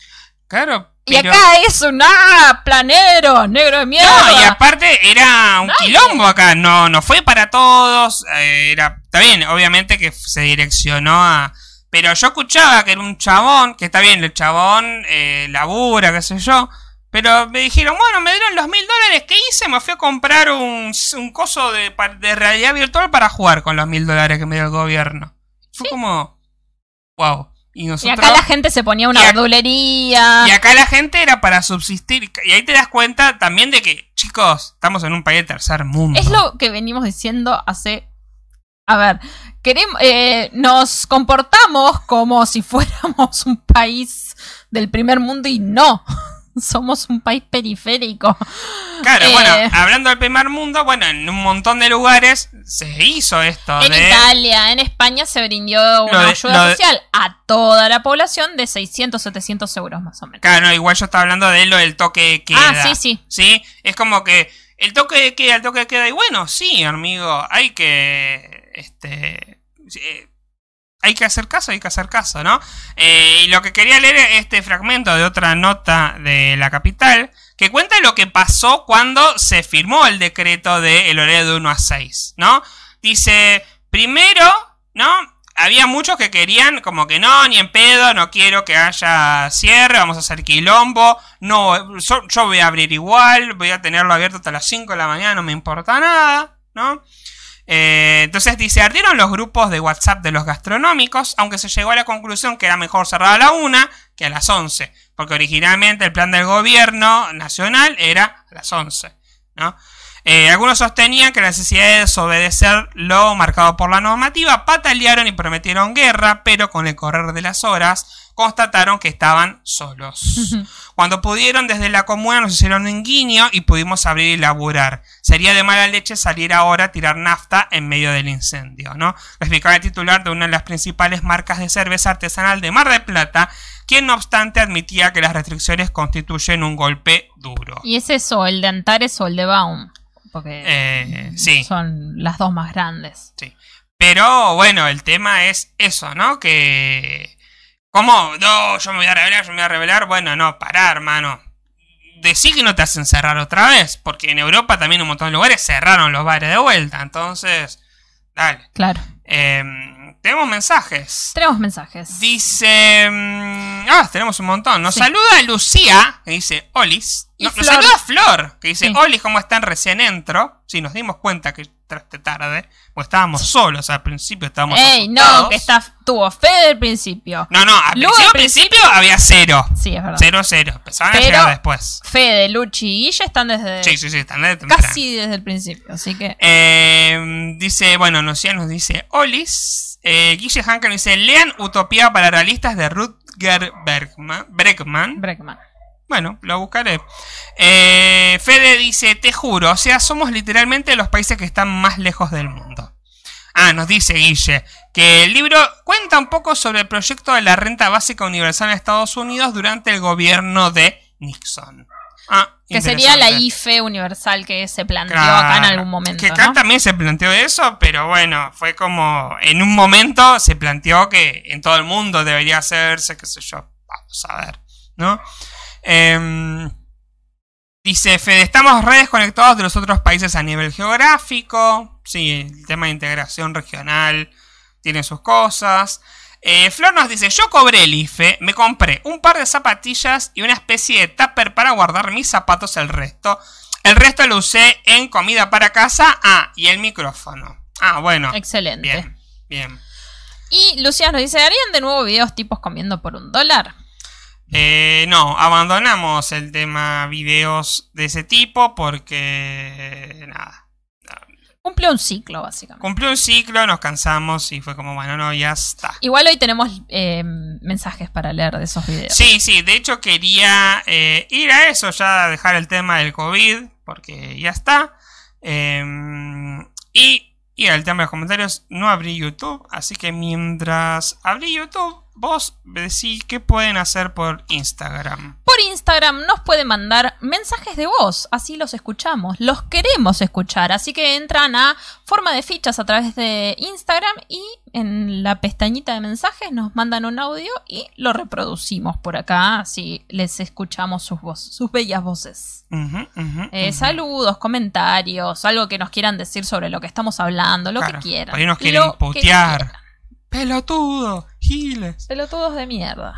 Claro. Y acá es un ¡ah! planero, negro de mierda. No, y aparte era un quilombo acá, no, no fue para todos, eh, era, está bien, obviamente que se direccionó a... Pero yo escuchaba que era un chabón, que está bien, el chabón eh, labura, qué sé yo, pero me dijeron, bueno, me dieron los mil dólares que hice, me fui a comprar un, un coso de, de realidad virtual para jugar con los mil dólares que me dio el gobierno. Fue Sí. como, wow. Y Y nosotros... acá la gente se ponía una Y verdulería. Y acá la gente era para subsistir. Y ahí te das cuenta también de que, chicos, estamos en un país de tercer mundo. Es lo que venimos diciendo hace. A ver, queremos, eh, nos comportamos como si fuéramos un país del primer mundo y no. Somos un país periférico. Claro, eh, bueno, hablando del primer mundo, bueno, en un montón de lugares se hizo esto En de... Italia, en España se brindó una de- ayuda de- social a toda la población de 600, 700 euros más o menos. Claro, igual yo estaba hablando de lo del toque de queda. Ah, sí, sí. Sí, es como que el toque de queda, el toque de queda, y bueno, sí, amigo, hay que, este, eh, hay que hacer caso, hay que hacer caso, ¿no? Eh, y lo que quería leer es este fragmento de otra nota de la capital, que cuenta lo que pasó cuando se firmó el decreto del horario de 1 a 6, ¿no? Dice, primero, ¿no? Había muchos que querían como que no, ni en pedo, no quiero que haya cierre, vamos a hacer quilombo, no, so- yo voy a abrir igual, voy a tenerlo abierto hasta las 5 de la mañana, no me importa nada, ¿no? Eh, entonces dice, ardieron los grupos de WhatsApp de los gastronómicos, aunque se llegó a la conclusión que era mejor cerrar a la 1 que a las 11, porque originalmente el plan del gobierno nacional era a las 11, ¿no? Eh, algunos sostenían que la necesidad de desobedecer lo marcado por la normativa, patalearon y prometieron guerra, pero con el correr de las horas constataron que estaban solos. Cuando pudieron desde la comuna nos hicieron un guiño y pudimos abrir y laburar. Sería de mala leche salir ahora a tirar nafta en medio del incendio, ¿no? Explicaba el titular de una de las principales marcas de cerveza artesanal de Mar del Plata, quien no obstante admitía que las restricciones constituyen un golpe duro. Y es eso, el de Antares o el de Baum. Porque Eh, sí. son las dos más grandes. Sí. Pero bueno, el tema es eso, ¿no? Que. ¿Cómo? No, yo me voy a revelar, yo me voy a revelar. Bueno, no, pará, hermano. Decí que no te hacen cerrar otra vez. Porque en Europa también un montón de lugares cerraron los bares de vuelta. Entonces, dale. Claro. Eh, tenemos mensajes. Tenemos mensajes. Dice. mm, Ah, tenemos un montón. Nos Sí. saluda Lucía, que dice Olis. No, nos saluda Flor, que dice Sí. Olis, ¿cómo están? Recién entro. Sí, nos dimos cuenta que entraste tarde. Porque estábamos solos al principio, estábamos. Ey, no, que está, tuvo fe del principio. No, no, al principio, principio había cero. Sí, es verdad. Cero, cero. Empezaban a Pero- llegar después. Fede, Luchi y Guille están desde Sí, sí, sí, están de temprano. casi desde el principio. Así que. Eh, dice, bueno, Lucía nos dice Olis. Eh, Guille Hanker dice: Lean Utopía para realistas de Rutger Bergman. Breckman. Bueno, lo buscaré. Eh, Fede dice, te juro, o sea, somos literalmente los países que están más lejos del mundo. Ah, nos dice Guille, que el libro cuenta un poco sobre el proyecto de la renta básica universal en Estados Unidos durante el gobierno de Nixon. Ah, Que sería la. IFE universal que se planteó Claro, acá en algún momento. Que acá ¿no? también se planteó eso, pero bueno, fue como en un momento se planteó que en todo el mundo debería hacerse, qué sé yo. Vamos a ver, ¿no? Em, dice Fede, estamos re desconectados de los otros países a nivel geográfico. Sí, el tema de integración regional tiene sus cosas. Eh, Flor nos dice, yo cobré el IFE, me compré un par de zapatillas y una especie de tupper para guardar mis zapatos el resto. El resto lo usé en comida para casa. Ah, y el micrófono. Ah, bueno. Excelente. Bien, bien. Y Lucía nos dice: ¿harían de nuevo videos tipos comiendo por un dólar? Eh, no, abandonamos el tema videos de ese tipo porque... Nada. Cumple un ciclo, básicamente. Cumplió un ciclo, nos cansamos y fue como, bueno, no, ya está. Igual hoy tenemos eh, mensajes para leer de esos videos. Sí, sí, de hecho quería eh, ir a eso, ya dejar el tema del COVID, porque ya está. Eh, y ir al tema de los comentarios, no abrí YouTube, así que mientras abrí YouTube, vos decís qué pueden hacer por Instagram. Por Instagram nos pueden mandar mensajes de voz, así los escuchamos, los queremos escuchar, así que entran a forma de fichas a través de Instagram y en la pestañita de mensajes nos mandan un audio y lo reproducimos por acá, así les escuchamos sus voces, sus bellas voces. Eh. Saludos, comentarios, algo que nos quieran decir sobre lo que estamos hablando, lo Claro, que quieran. por ahí nos quieren que putear. Pelotudo, giles. Pelotudos de mierda.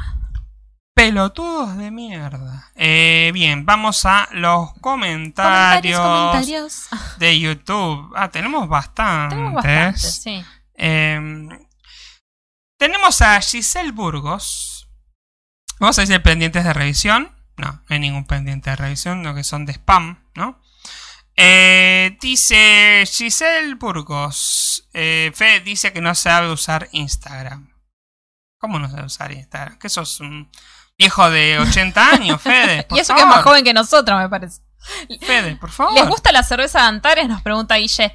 Pelotudos de mierda. Eh, bien, vamos a los comentarios, Comentarios, comentarios. De YouTube. Ah, tenemos bastantes. Tenemos bastantes, sí. Eh, tenemos a Giselle Burgos. Vamos a decir pendientes de revisión. No, no hay ningún pendiente de revisión, lo que son de spam, ¿no? Eh, dice Giselle Burgos. Eh, Fede dice que no sabe usar Instagram. ¿Cómo no sabe usar Instagram? Que sos un viejo de 80 años, Fede. por Y eso que es más joven que nosotros, me parece. Fede, por favor. ¿Les gusta la cerveza de Antares? Nos pregunta Guille.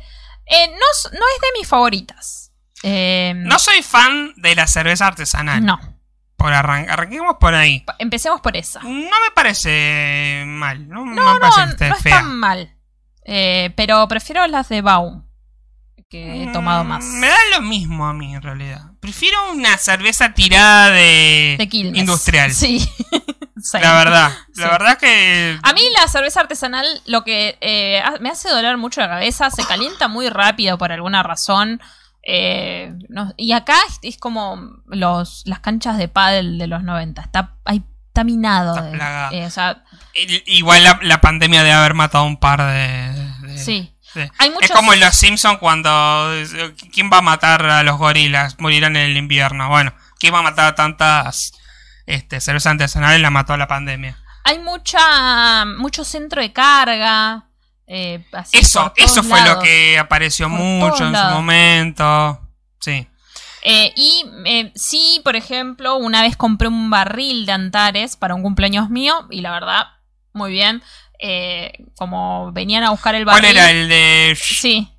Eh, no, no es de mis favoritas. Eh, No soy fan de la cerveza artesanal. no. Por arran- arranquemos por ahí. Empecemos por esa. No me parece mal. No, no No, me no, parece no es fea. tan mal. Eh, pero prefiero las de Baum. Que he tomado Mm, más. Me da lo mismo a mí en realidad. Prefiero una cerveza tirada de, De Quilmes. industrial. Sí. Sí. La verdad. La Sí. verdad que. A mí la cerveza artesanal lo que eh, me hace doler mucho la cabeza, se calienta muy rápido por alguna razón. eh, no- y acá es, es como los, las canchas de pádel de los 90. Está, ahí, está minado. Está de- eh, o sea, Igual la, la pandemia debe haber matado un par de. de- sí. de- Hay Es muchos, como en los Simpsons cuando. ¿Quién va a matar a los gorilas? Morirán en el invierno. Bueno, ¿quién va a matar a tantas este, cervezas artesanales? La mató la pandemia. hay mucha mucho centro de carga. eh, así Eso, eso fue lo que apareció Por mucho en su momento. Sí. Eh, y eh, sí, por ejemplo, una vez compré un barril de Antares para un cumpleaños mío y la verdad, muy bien. Eh, como venían a buscar el barril. ¿Cuál era el de.? Sí.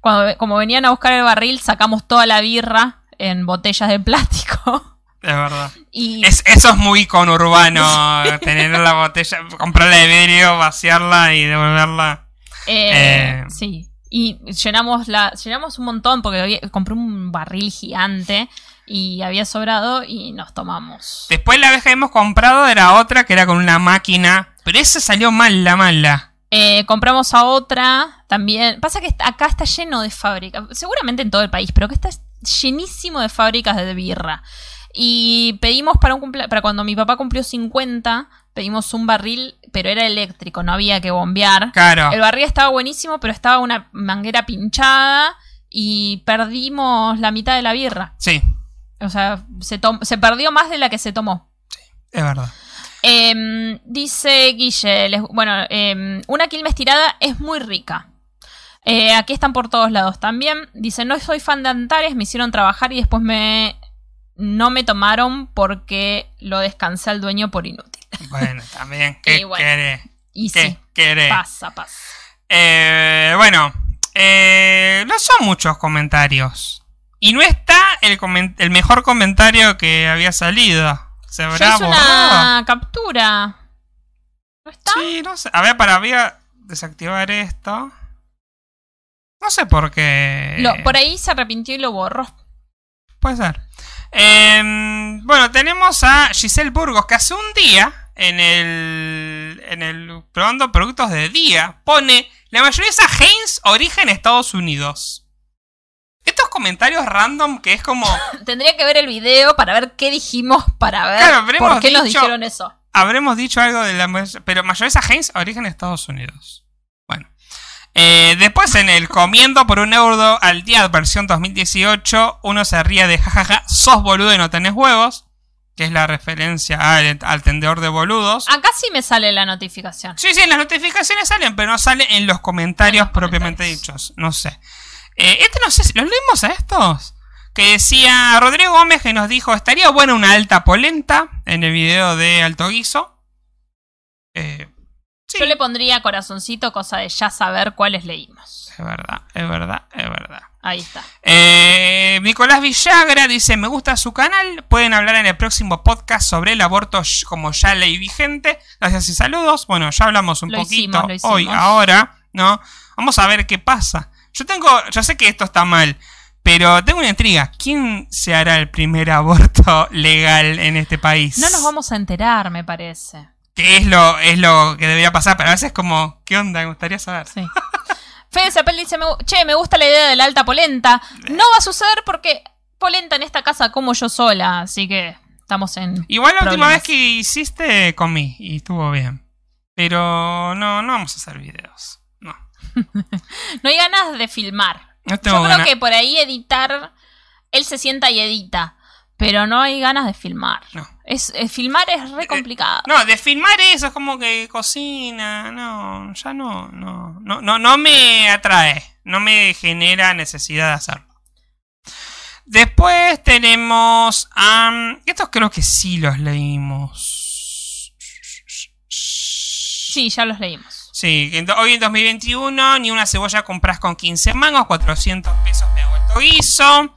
Cuando, como venían a buscar el barril, sacamos toda la birra en botellas de plástico. Es verdad. Y Es, eso es muy conurbano. tener la botella, comprarla de vidrio, vaciarla y devolverla. eh, eh, sí. Y llenamos la, llenamos un montón porque compré un barril gigante y había sobrado y nos tomamos. Después la vez que hemos comprado era otra que era con una máquina. Pero esa salió mala, mala. Eh, compramos a otra también. Pasa que acá está lleno de fábricas, seguramente en todo el país, pero que está llenísimo de fábricas de birra. Y pedimos para un cumple para cuando mi papá cumplió 50, pedimos un barril, pero era eléctrico, no había que bombear. Claro. El barril estaba buenísimo, pero estaba una manguera pinchada y perdimos la mitad de la birra. Sí, O sea, se, se perdió más de la que se tomó. es verdad. Em, dice Guille, les- bueno, em, una Quilmes tirada es muy rica. Eh, aquí están por todos lados también. Dice, no soy fan de Antares, me hicieron trabajar y después me no me tomaron porque lo descansé al dueño por inútil. Bueno, también. ¿Qué Y bueno, querés? Y ¿Qué sí, querés? pasa, pasa. Eh, bueno, eh, no son muchos comentarios. Y no está el, mejor comentario que había salido. Se habrá borrado. una captura. ¿No está? Sí, no sé. A ver, para voy a desactivar esto. No sé por qué. Lo- por ahí se arrepintió y lo borró. Puede ser. Em, bueno, tenemos a Giselle Burgos que hace un día en el. En el. Probando productos de día. Pone. La mayonesa Heinz origen Estados Unidos. Estos comentarios random que es como. Tendría que ver el video para ver qué dijimos, para ver Claro, por qué nos dijeron eso. habremos dicho algo de la. Pero mayonesa Heinz origen Estados Unidos. Bueno. Eh, después en el comiendo por un euro al día versión 2018, uno se ríe de jajaja, sos boludo y no tenés huevos. Que es la referencia al, al tendedor de boludos. Acá sí me sale la notificación. Sí, sí, en las notificaciones salen, pero no sale en los comentarios En los propiamente comentarios. dichos. No sé. Eh, este no sé si los leímos a estos. Que decía Rodrigo Gómez que nos dijo, estaría buena una alta polenta en el video de Alto Guiso. Eh, Sí, Yo le pondría corazoncito, cosa de ya saber cuáles leímos. es verdad, es verdad, es verdad. Ahí está. Eh, Nicolás Villagra dice, me gusta su canal, pueden hablar en el próximo podcast sobre el aborto como ya ley vigente. Gracias y saludos. Bueno, ya hablamos un Lo poquito hicimos, lo hicimos. hoy, ahora, ¿no? Vamos a ver qué pasa. Yo tengo, yo sé que esto está mal, pero tengo una intriga. ¿Quién se hará el primer aborto legal en este país? No nos vamos a enterar, me parece. Que es lo, es lo que debería pasar, pero a veces como, ¿qué onda? Me gustaría saber. Sí. Fede Zapel dice, che, me gusta la idea de la alta polenta. No va a suceder porque polenta en esta casa como yo sola, así que estamos en... Igual la última vez que hiciste comí y estuvo bien. Pero no, no vamos a hacer videos. No. Hay ganas de filmar. No tengo Yo creo ganas- que por ahí editar, él se sienta y edita, pero no hay ganas de filmar. No. Es, eh, filmar es re complicado. No, de filmar eso es como que cocina. No, ya no, no, no, no, no me atrae. No me genera necesidad de hacerlo. Después tenemos. am, estos creo que sí los leímos. Sí, ya los leímos. Sí, hoy en 2021 ni una cebolla compras con 15 mangos, 400 pesos me ha vuelto guiso.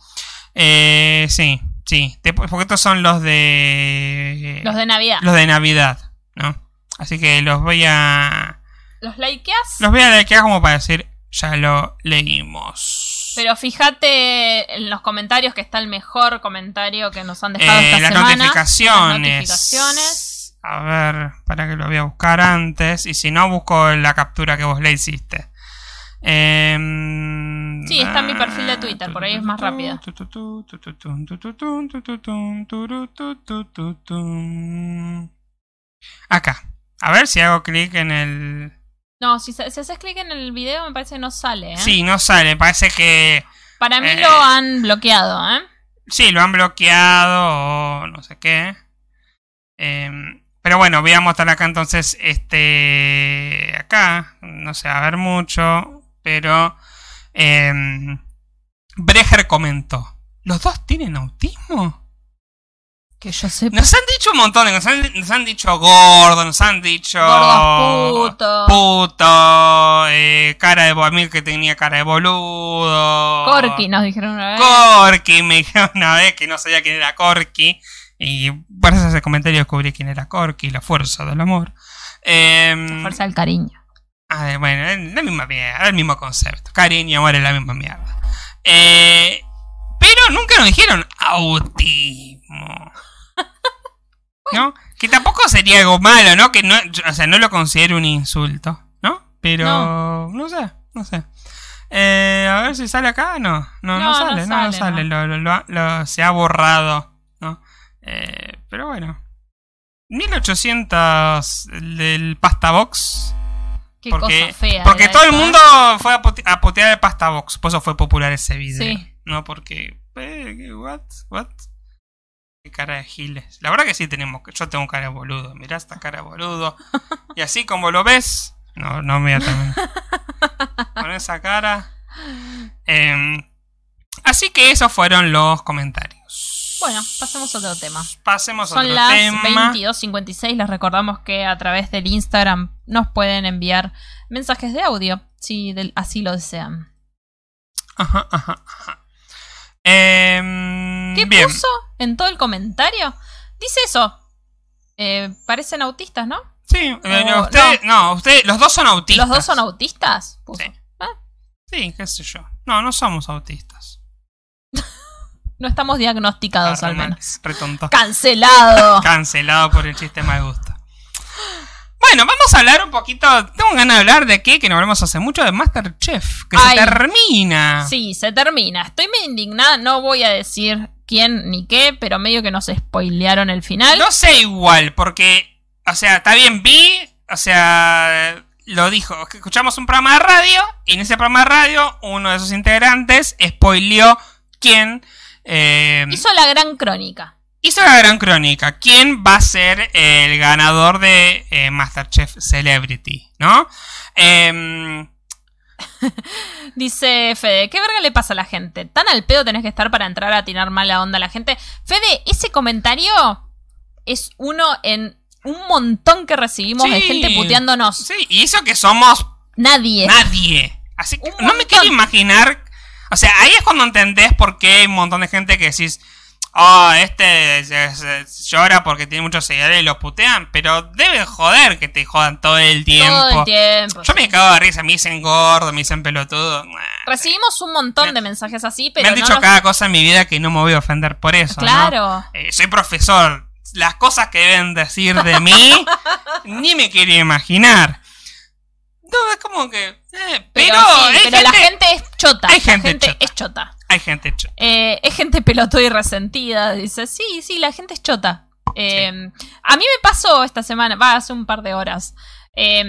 Eh, sí, sí, porque estos son los de... Los de Navidad. los de Navidad, ¿no? Así que los voy a... ¿Los likeás? Los voy a likear como para decir, ya lo leímos. Pero fíjate en los comentarios que está el mejor comentario que nos han dejado Eh, esta las semana. notificaciones. Las notificaciones. A ver, para que lo voy a buscar antes. Y si no, busco la captura que vos le hiciste. Em, Sí, está en mi perfil de Twitter, por ahí es más rápida. Acá. A ver si hago clic en el. No, si, si haces clic en el video me parece que no sale. ¿eh? Sí, no sale. Parece que. Para mí Eh. lo han bloqueado, ¿eh? Sí, lo han bloqueado o no sé qué. Em, pero bueno, voy a mostrar acá entonces este. Acá. No sé, a ver mucho. Pero. em, Brecher comentó. ¿Los dos tienen autismo? Que yo sepa. Nos han dicho un montón de. Nos han, nos han dicho gordo, nos han dicho. Gordos putos. Puto. eh, cara de. mí que tenía cara de boludo. Corky nos dijeron una vez. Corky, me dijeron una vez que no sabía quién era Corky. Y por eso ese comentario descubrí quién era Corky, la fuerza del amor. Em, Fuerza del cariño. ah, bueno, es la misma mierda, el mismo concepto. Cariño y amor es la misma mierda. Eh, pero nunca nos dijeron autismo. ¿No? Que tampoco sería algo malo, ¿no? Que no, o sea, no lo considero un insulto, ¿no? Pero no, sé, no sé. Eh, a ver si sale acá, no, no, no, No, no sale, no, no sale, sale, Lo, lo- lo- lo- se ha borrado. Eh, pero bueno. 1800 del pasta box. Qué Porque, cosa fea. porque todo el mundo fue a, pote- a potear el pasta box. Por eso fue popular ese video. Sí. No, porque. eh. ¿What? ¿What? Qué cara de giles. La verdad que sí tenemos. Yo tengo cara de boludo. Mirá esta cara de boludo. y así como lo ves. No, no me voy a también. Con esa cara. Em, así que esos fueron los comentarios. Bueno, pasemos a otro tema. Pasemos a Son otro las tema. 22.56. Les recordamos que a través del Instagram nos pueden enviar mensajes de audio, si del- así lo desean. Ajá, ajá, ajá. Em, ¿Qué bien. puso en todo el comentario? Dice eso. Eh, parecen autistas, ¿no? Sí, eh, No, usted, no. usted, los dos son autistas. ¿Los dos son autistas? Puso. Sí. Ah, Sí, qué sé yo. No, no somos autistas. No estamos diagnosticados Ah, al menos. ¡Cancelado! Cancelado por el chiste mal gusto. Bueno, vamos a hablar un poquito. Tengo ganas de hablar de qué, que no hablamos hace mucho, de Masterchef, que Ay. se termina. Sí, se termina. Estoy medio indignada. No voy a decir quién ni qué, pero medio que nos spoilearon el final. No sé igual, porque, o sea, está bien, vi, o sea, lo dijo, escuchamos un programa de radio, y en ese programa de radio, uno de sus integrantes spoileó quién eh, Hizo la gran crónica. hizo la gran crónica. ¿Quién va a ser el ganador de eh, Masterchef Celebrity? ¿No? Em, Dice Fede, ¿qué verga le pasa a la gente? ¿Tan al pedo tenés que estar para entrar a tirar mala onda a la gente? Fede, ese comentario es uno en un montón que recibimos de gente puteándonos. Sí, y eso que somos Nadie. nadie. Así que Un no me quiero imaginar. O sea, ahí es cuando entendés por qué hay un montón de gente que decís. Oh, este se- se- llora porque tiene muchos seguidores y los putean. Pero debe joder que te jodan todo el tiempo. Todo el tiempo. Yo me cago de risa, me dicen gordo, me dicen pelotudo. Recibimos un montón Me- de mensajes así, pero me han dicho cada cosa en mi vida que no me voy a ofender por eso. ¿no? Claro. Eh, soy profesor. Las cosas que deben decir de mí, ni me quiero imaginar. No, es como que. eh, pero Pero, sí, la gente es chota. hay la gente chota. es chota. Hay gente ch- Eh, es gente pelotuda y resentida. Dice, sí, sí, la gente es chota. Eh, A mí me pasó esta semana, va, hace un par de horas. Eh,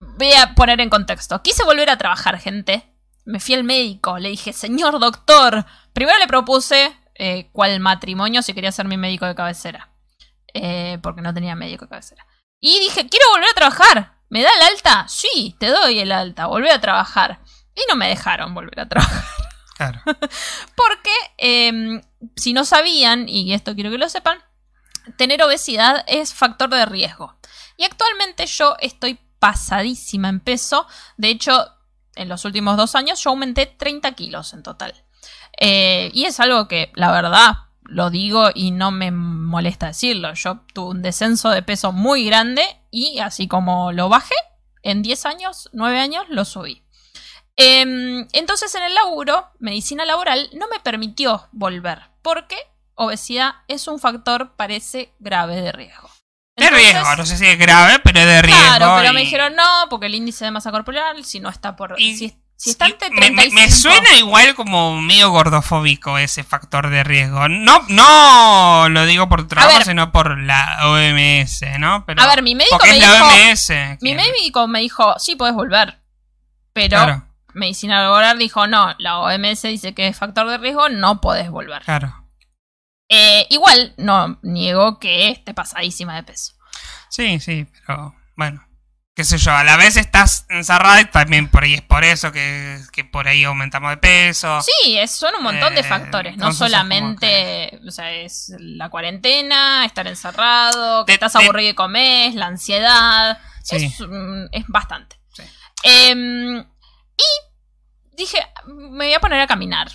voy a poner en contexto. Quise volver a trabajar, gente. Me fui al médico, le dije, señor doctor. Primero le propuse eh, cuál matrimonio si quería ser mi médico de cabecera. Porque no tenía médico de cabecera. Y dije, quiero volver a trabajar. ¿Me da el alta? Sí, te doy el alta. Volvé a trabajar. Y no me dejaron volver a trabajar. Claro. Porque, eh, si no sabían, y esto quiero que lo sepan, tener obesidad es factor de riesgo. Y actualmente yo estoy pasadísima en peso. De hecho, en los últimos dos años yo aumenté 30 kilos en total. Eh, y es algo que, la verdad, lo digo y no me molesta decirlo. Yo tuve un descenso de peso muy grande y así como lo bajé, en 10 años, 9 años, lo subí. Em, entonces en el laburo, medicina laboral, no me permitió volver porque obesidad es un factor, parece, grave de riesgo. De riesgo, no sé si es grave, pero es de riesgo. Claro, pero y- me dijeron no, porque el índice de masa corporal, si no está por... y- si, si me, me- 35... me suena igual como medio gordofóbico ese factor de riesgo. No, no lo digo por tu trabajo, ver. sino por la OMS, ¿no? Pero, A ver, mi médico me es la dijo... Mi médico me dijo, sí, puedes volver. Pero Claro, medicina laboral dijo, no, la OMS dice que es factor de riesgo, no podés volver. claro. Eh, igual, no niego que esté pasadísima de peso. Sí, sí, pero bueno. Qué sé yo, a la vez estás encerrada y también por ahí es por eso que, que por ahí aumentamos de peso. Sí, es, son un montón de Eh, factores, no solamente, o sea, es la cuarentena, estar encerrado, que Te- estás te- aburrido y comes, la ansiedad, Sí. es, es bastante. Sí. Em, y dije, me voy a poner a caminar.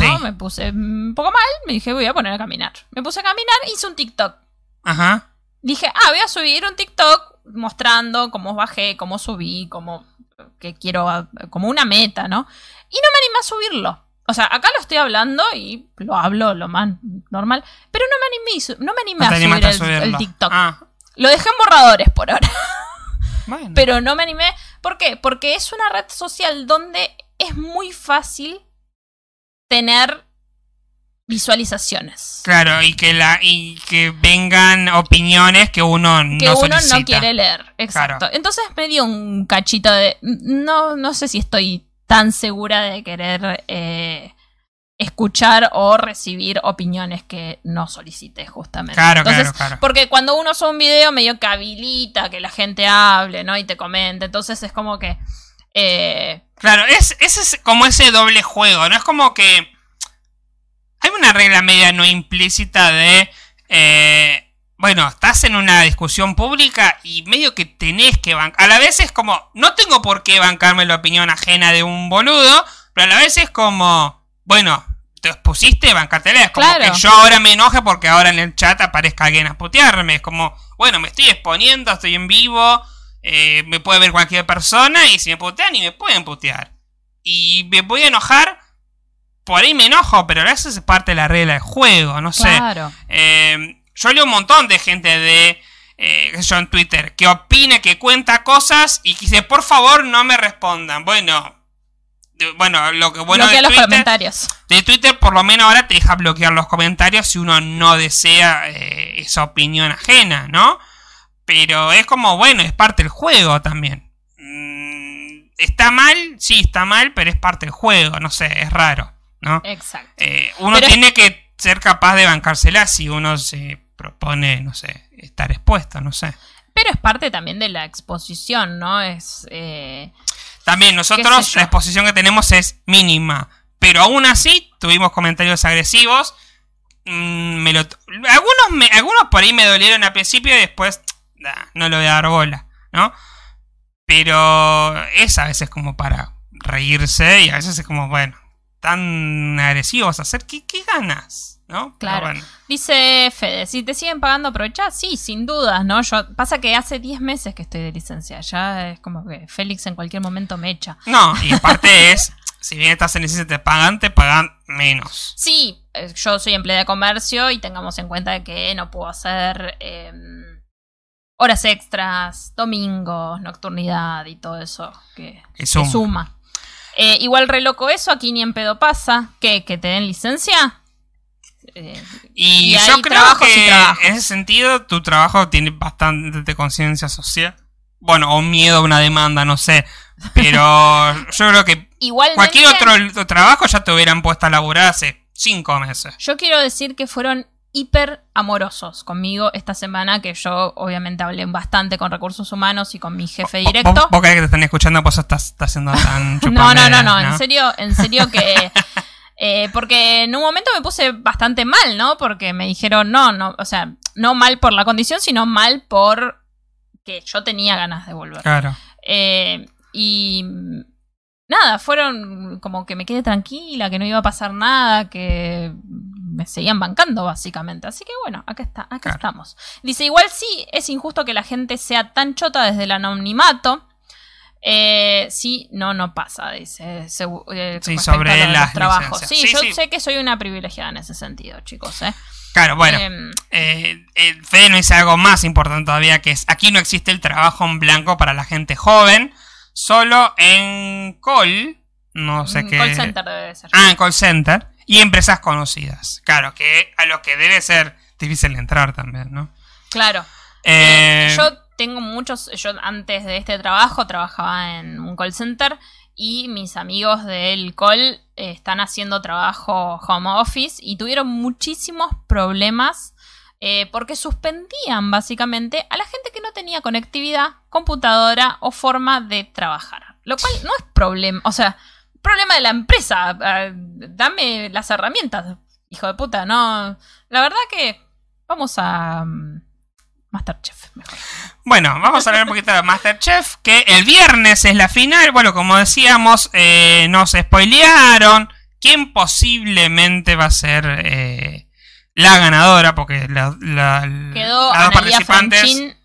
¿no? Sí. Me puse un poco mal, me dije, voy a poner a caminar. Me puse a caminar, hice un TikTok. Ajá. Dije, ah, voy a subir un TikTok mostrando cómo bajé, cómo subí, cómo que quiero, como una meta, ¿no? Y no me animé a subirlo. O sea, acá lo estoy hablando y lo hablo lo más normal, pero no me animé, no me animé No a subir a el, TikTok. Ah, Lo dejé en borradores por ahora, bueno. pero no me animé. ¿Por qué? Porque es una red social donde es muy fácil tener visualizaciones. Claro, y que la y que vengan opiniones que uno que no uno solicita. no quiere leer. Exacto. Claro. Entonces me dio un cachito de. No, no sé si estoy tan segura de querer eh, escuchar o recibir opiniones que no solicité, justamente. Claro, Entonces, claro, claro. Porque cuando uno sube un video medio que habilita que la gente hable, ¿no? Y te comente. Entonces es como que. eh, Claro, es, ese es como ese doble juego, ¿no? Es como que hay una regla media no implícita de, eh, bueno, estás en una discusión pública y medio que tenés que bancar. A la vez es como, no tengo por qué bancarme la opinión ajena de un boludo, pero a la vez es como, bueno, te expusiste, bancártela. Es como Claro. que yo ahora me enoje porque ahora en el chat aparezca alguien a putearme. Es como, bueno, me estoy exponiendo, estoy en vivo, eh, me puede ver cualquier persona y si me putean y me pueden putear. Y me voy a enojar, por ahí me enojo, pero veces es parte de la regla del juego, no sé. claro. Eh, yo leo un montón de gente de eh, yo en Twitter que opina, que cuenta cosas y que dice, por favor no me respondan. Bueno, de- bueno, lo que bueno de Bloquea los Twitter, comentarios. de Twitter por lo menos ahora te deja bloquear los comentarios si uno no desea eh, esa opinión ajena, ¿no? Pero es como, bueno, es parte del juego también. Mm, ¿Está mal? Sí, está mal, pero es parte del juego, no sé, es raro, ¿no? Exacto. Eh, uno Pero es- tiene que ser capaz de bancársela si uno se propone, no sé, estar expuesto, no sé. Pero es parte también de la exposición, ¿no? Es. eh, También ¿Qué nosotros la exposición que tenemos es mínima, pero aún así tuvimos comentarios agresivos mm, me lo... Algunos, me, algunos por ahí me dolieron al principio y después nah, no lo voy a dar bola, ¿no? Pero es a veces como para reírse y a veces es como, bueno, tan agresivos a hacer, ¿qué, qué ganas? ¿No? Claro. bueno. Dice Fede, si te siguen pagando aprovechás, sí, sin dudas, ¿no? Yo, pasa que hace 10 meses que estoy de licencia, ya es como que Félix en cualquier momento me echa. No, y aparte es, si bien estás en licencia te pagan, te pagan menos. Sí, eh, yo soy empleada de comercio y tengamos en cuenta que no puedo hacer eh, horas extras, domingos, nocturnidad y todo eso que, Que que suma. Eh, igual re loco eso, aquí ni en pedo pasa. ¿Qué? ¿Que te den licencia? Eh, Y, yo creo que en ese sentido tu trabajo tiene bastante conciencia social. Bueno, o miedo a una demanda, no sé. Pero yo creo que igualmente, cualquier otro otro trabajo ya te hubieran puesto a laburar hace cinco meses. Yo quiero decir que fueron hiper amorosos conmigo esta semana, que yo obviamente hablé bastante con recursos humanos y con mi jefe ¿Vos- directo. ¿Vos, vos que te están escuchando? Pues estás, estás siendo tan No, no, no, no, en serio, en serio que... eh, porque en un momento me puse bastante mal, ¿no? Porque me dijeron, no, no, o sea, no mal por la condición, sino mal por que yo tenía ganas de volver. Claro. Eh, y nada, fueron como que me quedé tranquila, que no iba a pasar nada, que me seguían bancando básicamente. Así que bueno, acá está, acá Claro. estamos. Dice, igual sí, es injusto que la gente sea tan chota desde el anonimato. Eh, sí, no, no pasa, dice. eh, Sí, sobre las trabajos. Sí, Sí, yo sí. sé que soy una privilegiada en ese sentido, chicos. ¿eh? Claro, bueno. Em, Eh, eh, Fede nos dice algo más importante todavía, que es aquí no existe el trabajo en blanco para la gente joven, solo en call, no sé un qué... call center debe ser. Ah, en call center y empresas conocidas. Claro, que a lo que debe ser difícil entrar también, ¿no? Claro. Eh, Yo tengo muchos, yo antes de este trabajo trabajaba en un call center y mis amigos del call eh, están haciendo trabajo home office y tuvieron muchísimos problemas eh, porque suspendían básicamente a la gente que no tenía conectividad, computadora o forma de trabajar. Lo cual no es problema, o sea, problema de la empresa. dame las herramientas, hijo de puta, no. La verdad que vamos a mm, Masterchef mejor. Bueno, vamos a hablar un poquito de Masterchef, que el viernes es la final. Bueno, como decíamos, eh, nos spoilearon quién posiblemente va a ser eh, la ganadora, porque la, la- Quedó las dos participantes... Franchín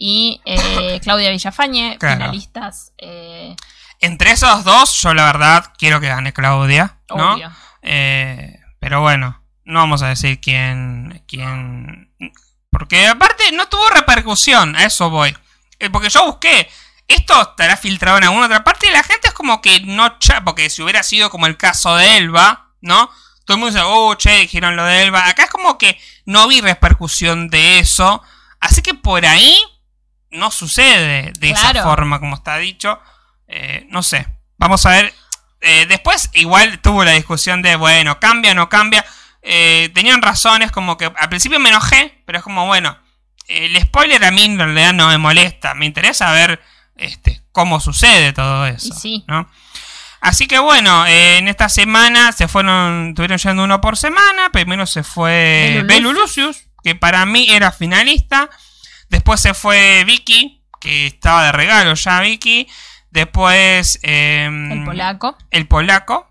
y eh, Claudia Villafañe, Claro. finalistas. eh, Entre esos dos, yo la verdad quiero que gane Claudia, ¿no? obvio. Eh, pero bueno, no vamos a decir quién, quién... Porque aparte no tuvo repercusión, a eso voy. Eh, porque yo busqué, esto estará filtrado en alguna otra parte y la gente es como que no... cha- Porque si hubiera sido como el caso de Elba, ¿no? Todo el mundo dice, oh, che, dijeron lo de Elba. Acá es como que no vi repercusión de eso. Así que por ahí no sucede de esa forma como está dicho. Eh, no sé. Vamos a ver. Eh, después igual tuvo la discusión de, bueno, cambia, no cambia. Eh, tenían razones como que al principio me enojé, pero es como, bueno, el spoiler a mí en realidad no me molesta. Me interesa ver este, cómo sucede todo eso. Sí. ¿no? Así que bueno, eh, en esta semana se fueron, estuvieron yendo uno por semana. Primero se fue Belu Lucius, que para mí era finalista. Después se fue Vicky, que estaba de regalo ya Vicky. Después em, El polaco, el polaco.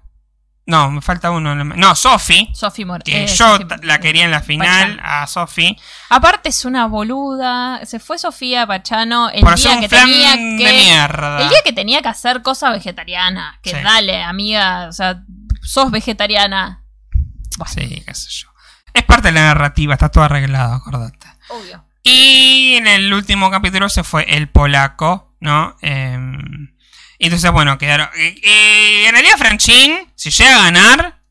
No, me falta uno. No, Sofi, Sofi que eh, yo la quería en la final, a Sofi. Aparte es una boluda. Se fue Sofía Pachano el Por día que tenía de que. mierda. El día que tenía que hacer cosas vegetarianas. Que Sí. dale, amiga. O sea, sos vegetariana. Bueno, Sí, qué sé yo. Es parte de la narrativa, está todo arreglado, acordate. obvio. Y en el último capítulo se fue el polaco, ¿no? Eh, entonces, bueno, quedaron. Eh, eh, ganaría Franchín, si llega a ganar,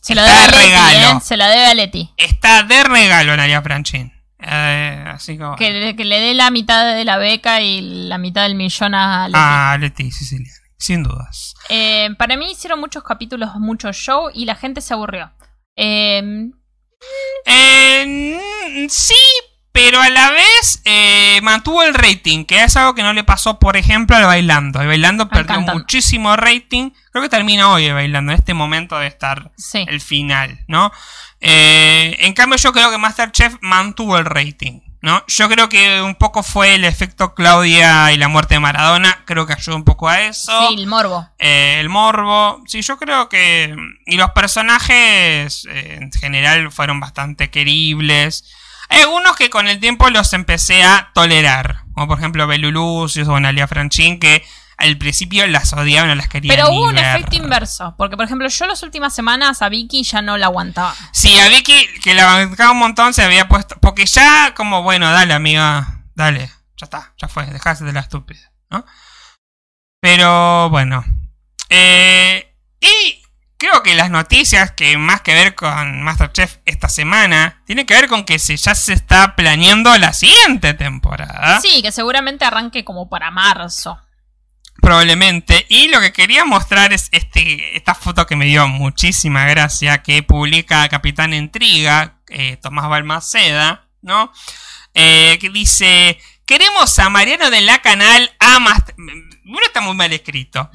Se la Está debe a de Leti, regalo. ¿eh? Se la debe a Leti. está de regalo Nadia Franchín. Eh, así como. Que, le- que le dé la mitad de la beca y la mitad del millón a Leti. Ah, Leti Siciliani, sin dudas. Eh, para mí hicieron muchos capítulos, mucho show y la gente se aburrió. Eh, Eh, mm, sí, pero a la vez eh, mantuvo el rating, que es algo que no le pasó, por ejemplo, al Bailando. El Bailando perdió muchísimo rating. Creo que termina hoy el Bailando, en este momento de estar Sí. el final, ¿no? Eh, en cambio, yo creo que Masterchef mantuvo el rating, ¿no? Yo creo que un poco fue el efecto Claudia y la muerte de Maradona. Creo que ayudó un poco a eso. Sí, el morbo. Eh, el morbo. Sí, yo creo que. Y los personajes en general fueron bastante queribles. Hay algunos que con el tiempo los empecé a tolerar. Como por ejemplo Belulucius o Analia Franchín, que al principio las odiaban o las querían. Pero hubo un ver. efecto inverso. Porque, por ejemplo, yo las últimas semanas a Vicky ya no la aguantaba. Sí, a Vicky, que la bancaba un montón, se había puesto. Porque ya, como, bueno, dale, amiga, dale, ya está, ya fue, dejase de la estúpida, ¿no? Pero bueno. Eh, y creo que las noticias que más que ver con Masterchef esta semana tienen que ver con que se, ya se está planeando la siguiente temporada. Sí, que seguramente arranque como para marzo. Probablemente. Y lo que quería mostrar es este, esta foto que me dio muchísima gracia, que publica Capitán Intriga, eh, Tomás Balmaceda, ¿no? Eh, que dice, queremos a Mariano de la Canal a Master... Bueno, está muy mal escrito.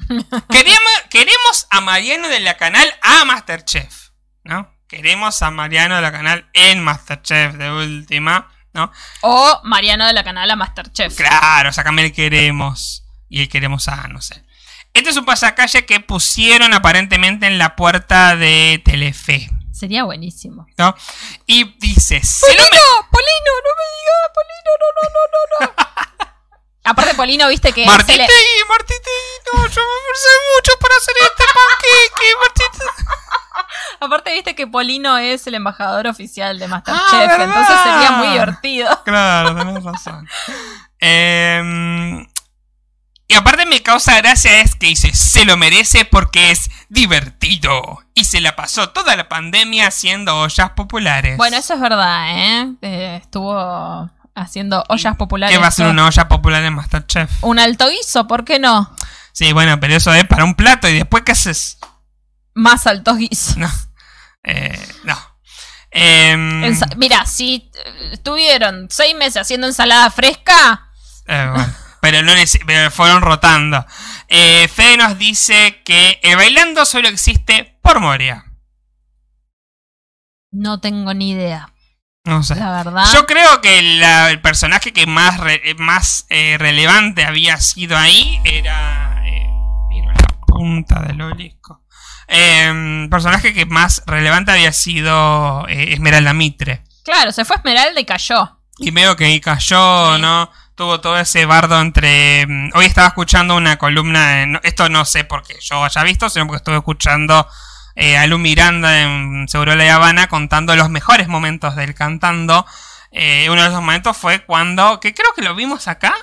queremos, queremos a Mariano de la Canal a Masterchef, ¿no? Queremos a Mariano de la Canal en Masterchef de última, ¿no? O Mariano de la canal a Masterchef. Claro, sácame el queremos. Y el queremos a, no sé. Este es un pasacalle que pusieron aparentemente en la puerta de Telefe. Sería buenísimo. ¿no? Y dice, ¡Polino! ¡Polino! ¡No me digas! ¡Polino! ¡No, no, no, no, no! Aparte, Polino, viste que. Martín le- Tegui, no, yo me esforcé mucho para hacer este panqueque, Martín Tegui. Aparte, viste que Polino es el embajador oficial de Masterchef. Ah, ¿verdad? entonces sería muy divertido. Claro, tenés razón. Em, y aparte me causa gracia es que dice, se lo merece porque es divertido. Y se la pasó toda la pandemia haciendo ollas populares. Bueno, eso es verdad, ¿eh? Eh, estuvo haciendo ollas populares. ¿Qué va a ser una olla popular en Masterchef? Un alto guiso, ¿por qué no? Sí, bueno, pero eso es para un plato y después ¿qué haces? Más altos guisos. No. Eh, no. Em, Mira, si eh, estuvieron seis meses haciendo ensalada fresca, Eh, bueno, pero, no pero fueron rotando. Eh, Fede nos dice que el bailando solo existe por Moria. no tengo ni idea. No sé. La verdad. Yo creo que la- el personaje que más, re- eh, más eh, relevante había sido ahí era. Eh, miro la punta del obelisco. Eh, personaje que más relevante había sido Esmeralda Mitre. Claro, se fue Esmeralda y cayó. Y veo que ahí cayó, Sí. ¿no? Tuvo todo ese bardo entre... mm, Hoy estaba escuchando una columna, en- esto no sé porque yo haya visto, sino porque estuve escuchando eh, a Lu Miranda en Seguro La Habana contando los mejores momentos del cantando. Eh, uno de esos momentos fue cuando, que creo que lo vimos acá,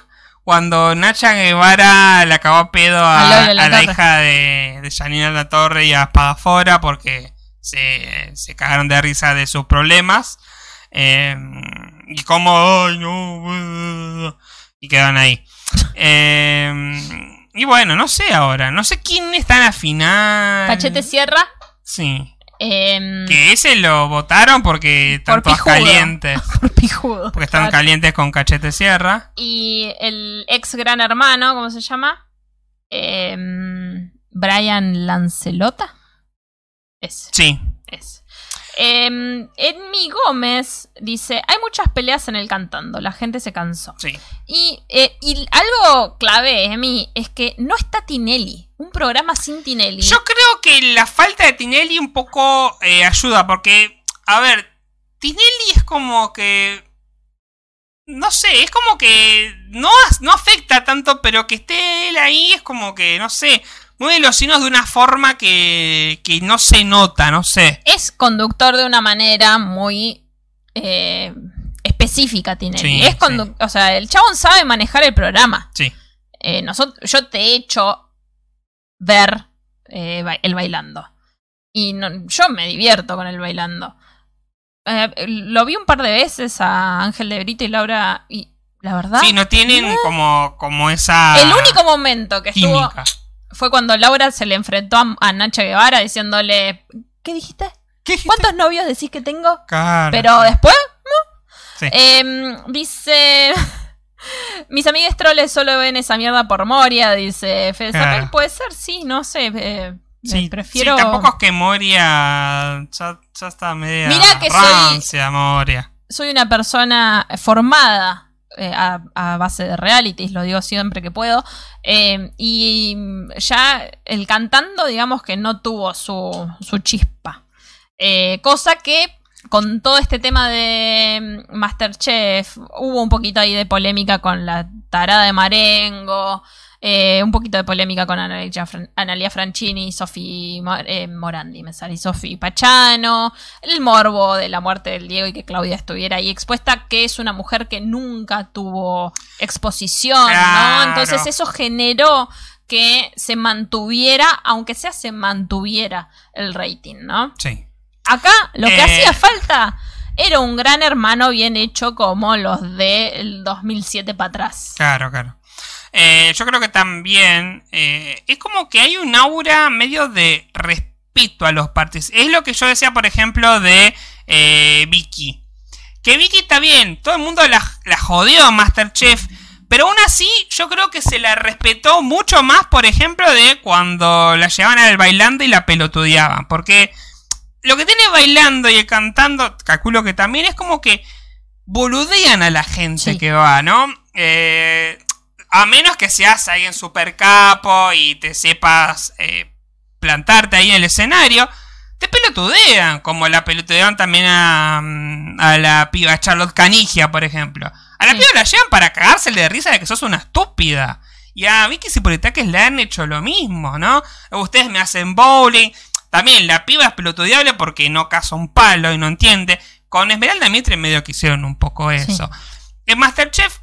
cuando Nacha Guevara le acabó a pedo a, La a la Torre. hija de, de Janina La Torre y a Espadafora porque se, se cagaron de risa de sus problemas. Eh, y como, ay, no, y quedan ahí. Eh, y bueno, no sé ahora, no sé quién está en la final. Cachete Sierra. Sí. em, Que ese lo votaron porque están Por todos pijudo. calientes. por pijudo. Porque están Claro. calientes con Cachete Sierra. Y el ex gran hermano, ¿cómo se llama? Em, Brian Lancelota. Es, Sí. es. Em, Edmi Gómez dice: Hay muchas peleas en el cantando, la gente se cansó. Sí. Y, eh, y algo clave, Emi, es que no está Tinelli. Un programa sin Tinelli. Yo creo que la falta de Tinelli un poco eh, ayuda, porque, a ver, Tinelli es como que... No sé, es como que no, no afecta tanto, pero que esté él ahí es como que, no sé, mueve los hilos de una forma que, que no se nota, no sé. es conductor de una manera muy eh, específica, Tinelli. Sí, es O sea, el chabón sabe manejar el programa. Sí. Eh, nosotros, yo te he hecho ver eh, el bailando. Y no- yo me divierto con el bailando. Lo vi un par de veces a Ángel de Brito y Laura y la verdad... Sí, no tienen como, como esa el único momento que estuvo química. Fue cuando Laura se le enfrentó a, a Nacha Guevara diciéndole... ¿Qué dijiste? ¿Qué dijiste? ¿Cuántos novios decís que tengo? Pero después... Sí. Em, dice. Mis amigas troles solo ven esa mierda por Moria, dice Fede Claro. Puede ser, sí, no sé. eh, Sí, prefiero. sí, tampoco es que Moria ya, ya está media Mirá que soy- rancia, Moria. soy una persona formada eh, a, base de realities, lo digo siempre que puedo. eh, y ya el cantando, digamos que no tuvo su, su chispa. Eh, cosa que con todo este tema de mm, Masterchef, hubo un poquito ahí de polémica con la tarada de Marengo. Eh, un poquito de polémica con Analia, Fran- Analia Franchini y Sofi eh, Morandi, me sale, y Sofi Pachano, el morbo de la muerte del Diego y que Claudia estuviera ahí expuesta, que es una mujer que nunca tuvo exposición, Claro. ¿no? Entonces eso generó que se mantuviera, aunque sea se mantuviera el rating, ¿no? Sí. Acá lo que Eh. hacía falta era un gran hermano bien hecho como los del 2007 para atrás. Claro, claro. Eh, yo creo que también eh, es como que hay un aura medio de respeto a los participantes. Es lo que yo decía, por ejemplo, de eh, Vicky. Que Vicky está bien, todo el mundo la, la jodió a Masterchef. Pero aún así, yo creo que se la respetó mucho más, por ejemplo, de cuando la llevaban al bailando y la pelotudeaban. Porque lo que tiene bailando y cantando, calculo que también es como que boludean a la gente Sí. que va, ¿no? Eh, a menos que seas alguien super capo y te sepas eh, plantarte ahí en el escenario, te pelotudean, como la pelotudean también a, mm, a la piba Charlotte Canigia, por ejemplo. A la Sí. piba la llevan para cagársele de risa de que sos una estúpida. Y a Vicky Cipolitakis le han hecho lo mismo, ¿no? Ustedes me hacen bowling. También la piba es pelotudeable porque no caza un palo y no entiende. Con Esmeralda Mitre medio que hicieron un poco eso. En Masterchef,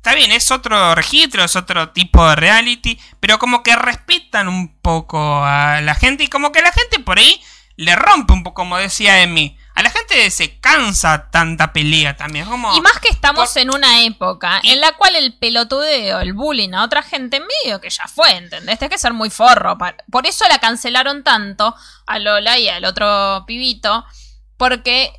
está bien, es otro registro, es otro tipo de reality, pero como que respetan un poco a la gente y como que la gente por ahí le rompe un poco, como decía Emi. A la gente se cansa tanta pelea también. Como, Y más que estamos Por- en una época en la cual el pelotudeo, el bullying a otra gente medio que ya fue, ¿entendés? Hay que ser muy forro. Por eso la cancelaron tanto a Lola y al otro pibito, porque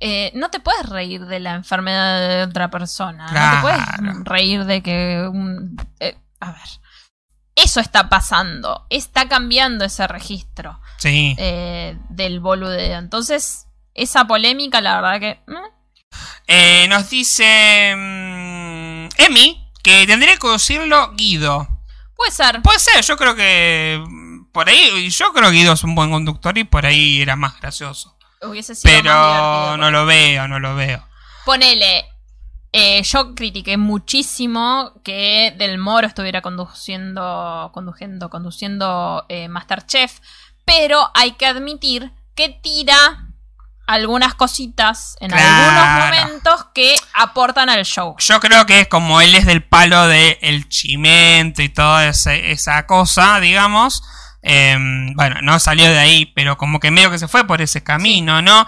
eh, no te puedes reír de la enfermedad de otra persona. No te puedes reír de que... un- eh, a ver. Eso está pasando. Está cambiando ese registro Sí. eh, del boludeo. Entonces, esa polémica, la verdad que... mm, Eh, nos dice mm, Emi que tendría que decirlo Guido. puede ser. Puede ser, yo creo que mm, por ahí, yo creo que Guido es un buen conductor y por ahí era más gracioso. Hubiese sido más. Pero no lo veo, no lo veo. Ponele. eh, yo critiqué muchísimo que Del Moro estuviera conduciendo, conduciendo, conduciendo eh, Masterchef, pero hay que admitir que tira algunas cositas en Claro. algunos momentos que aportan al show. Yo creo que es como él es del palo de el chimento y toda esa cosa, digamos. Eh, bueno, no salió de ahí, pero como que medio que se fue por ese camino, ¿no?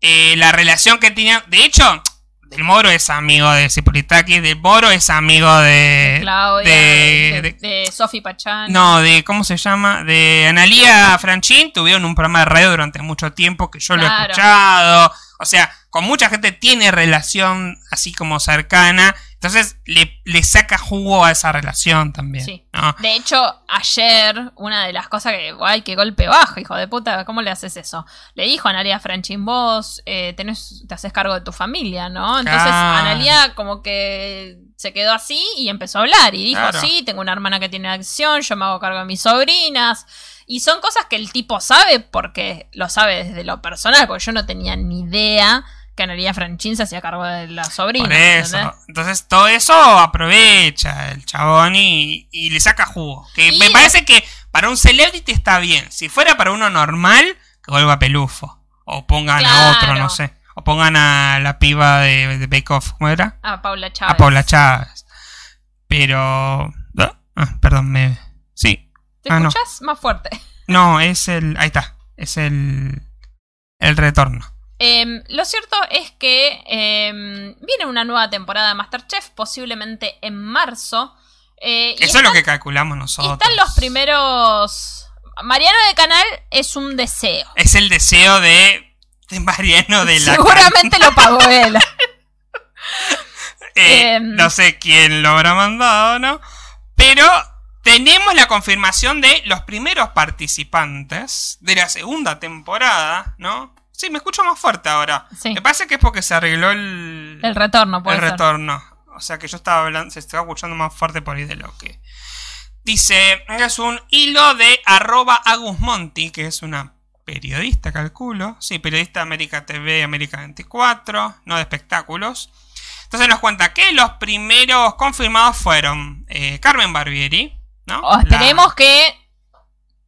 Eh, la relación que tenía. De hecho, Del Moro es amigo de Cipolitakis, Del Moro es amigo de. Claudia, de- de, de- de Sofi Pachán. No, de. ¿Cómo se llama? De Analia Franchín. Tuvieron un programa de radio durante mucho tiempo que yo lo he escuchado. O sea, con mucha gente tiene relación así como cercana. Entonces le, le saca jugo a esa relación también. Sí. ¿no? De hecho, ayer, una de las cosas que, guay, qué golpe bajo, hijo de puta, ¿cómo le haces eso? Le dijo a Analia Franchin, vos eh, tenés, te haces cargo de tu familia, ¿no? Entonces, Claro. Analia como que se quedó así y empezó a hablar y dijo, Claro. sí, tengo una hermana que tiene adicción, yo me hago cargo de mis sobrinas. Y son cosas que el tipo sabe porque lo sabe desde lo personal, porque yo no tenía ni idea que Analia Franchin se hacía cargo de la sobrina. Por eso. ¿entendés? Entonces todo eso aprovecha el chabón y, y le saca jugo. Que Y- me parece que para un celebrity está bien. Si fuera para uno normal, que vuelva pelufo. O pongan a otro, no sé. O pongan a la piba de, de Bake Off, ¿cómo era? A Paula Chávez. A Paula Chávez. Pero. ¿Ah? Perdón, me. Sí. ¿Te Ah, no. escuchás? Más fuerte. No, es el. Ahí está. Es el. El retorno. Em, lo cierto es que em, viene una nueva temporada de Masterchef, posiblemente en marzo. eh, y Eso es lo que calculamos y nosotros. están los primeros. Mariano de Canal es un deseo. Es el deseo de. De Mariano de la. Seguramente lo pagó él. Eh, Em. no sé quién lo habrá mandado, ¿no? Pero tenemos la confirmación de los primeros participantes de la segunda temporada, ¿no? Sí, me escucho más fuerte ahora. Sí. Me parece que es porque se arregló el, El retorno, puede el ser. retorno. O sea que yo estaba hablando, se estaba escuchando más fuerte por ahí de lo que. Dice, es un hilo de arroba Agus Monti, que es una periodista, calculo. Sí, periodista de América TV, América 24, no de espectáculos. Entonces nos cuenta que los primeros confirmados fueron eh, Carmen Barbieri, ¿no? O La- esperemos que.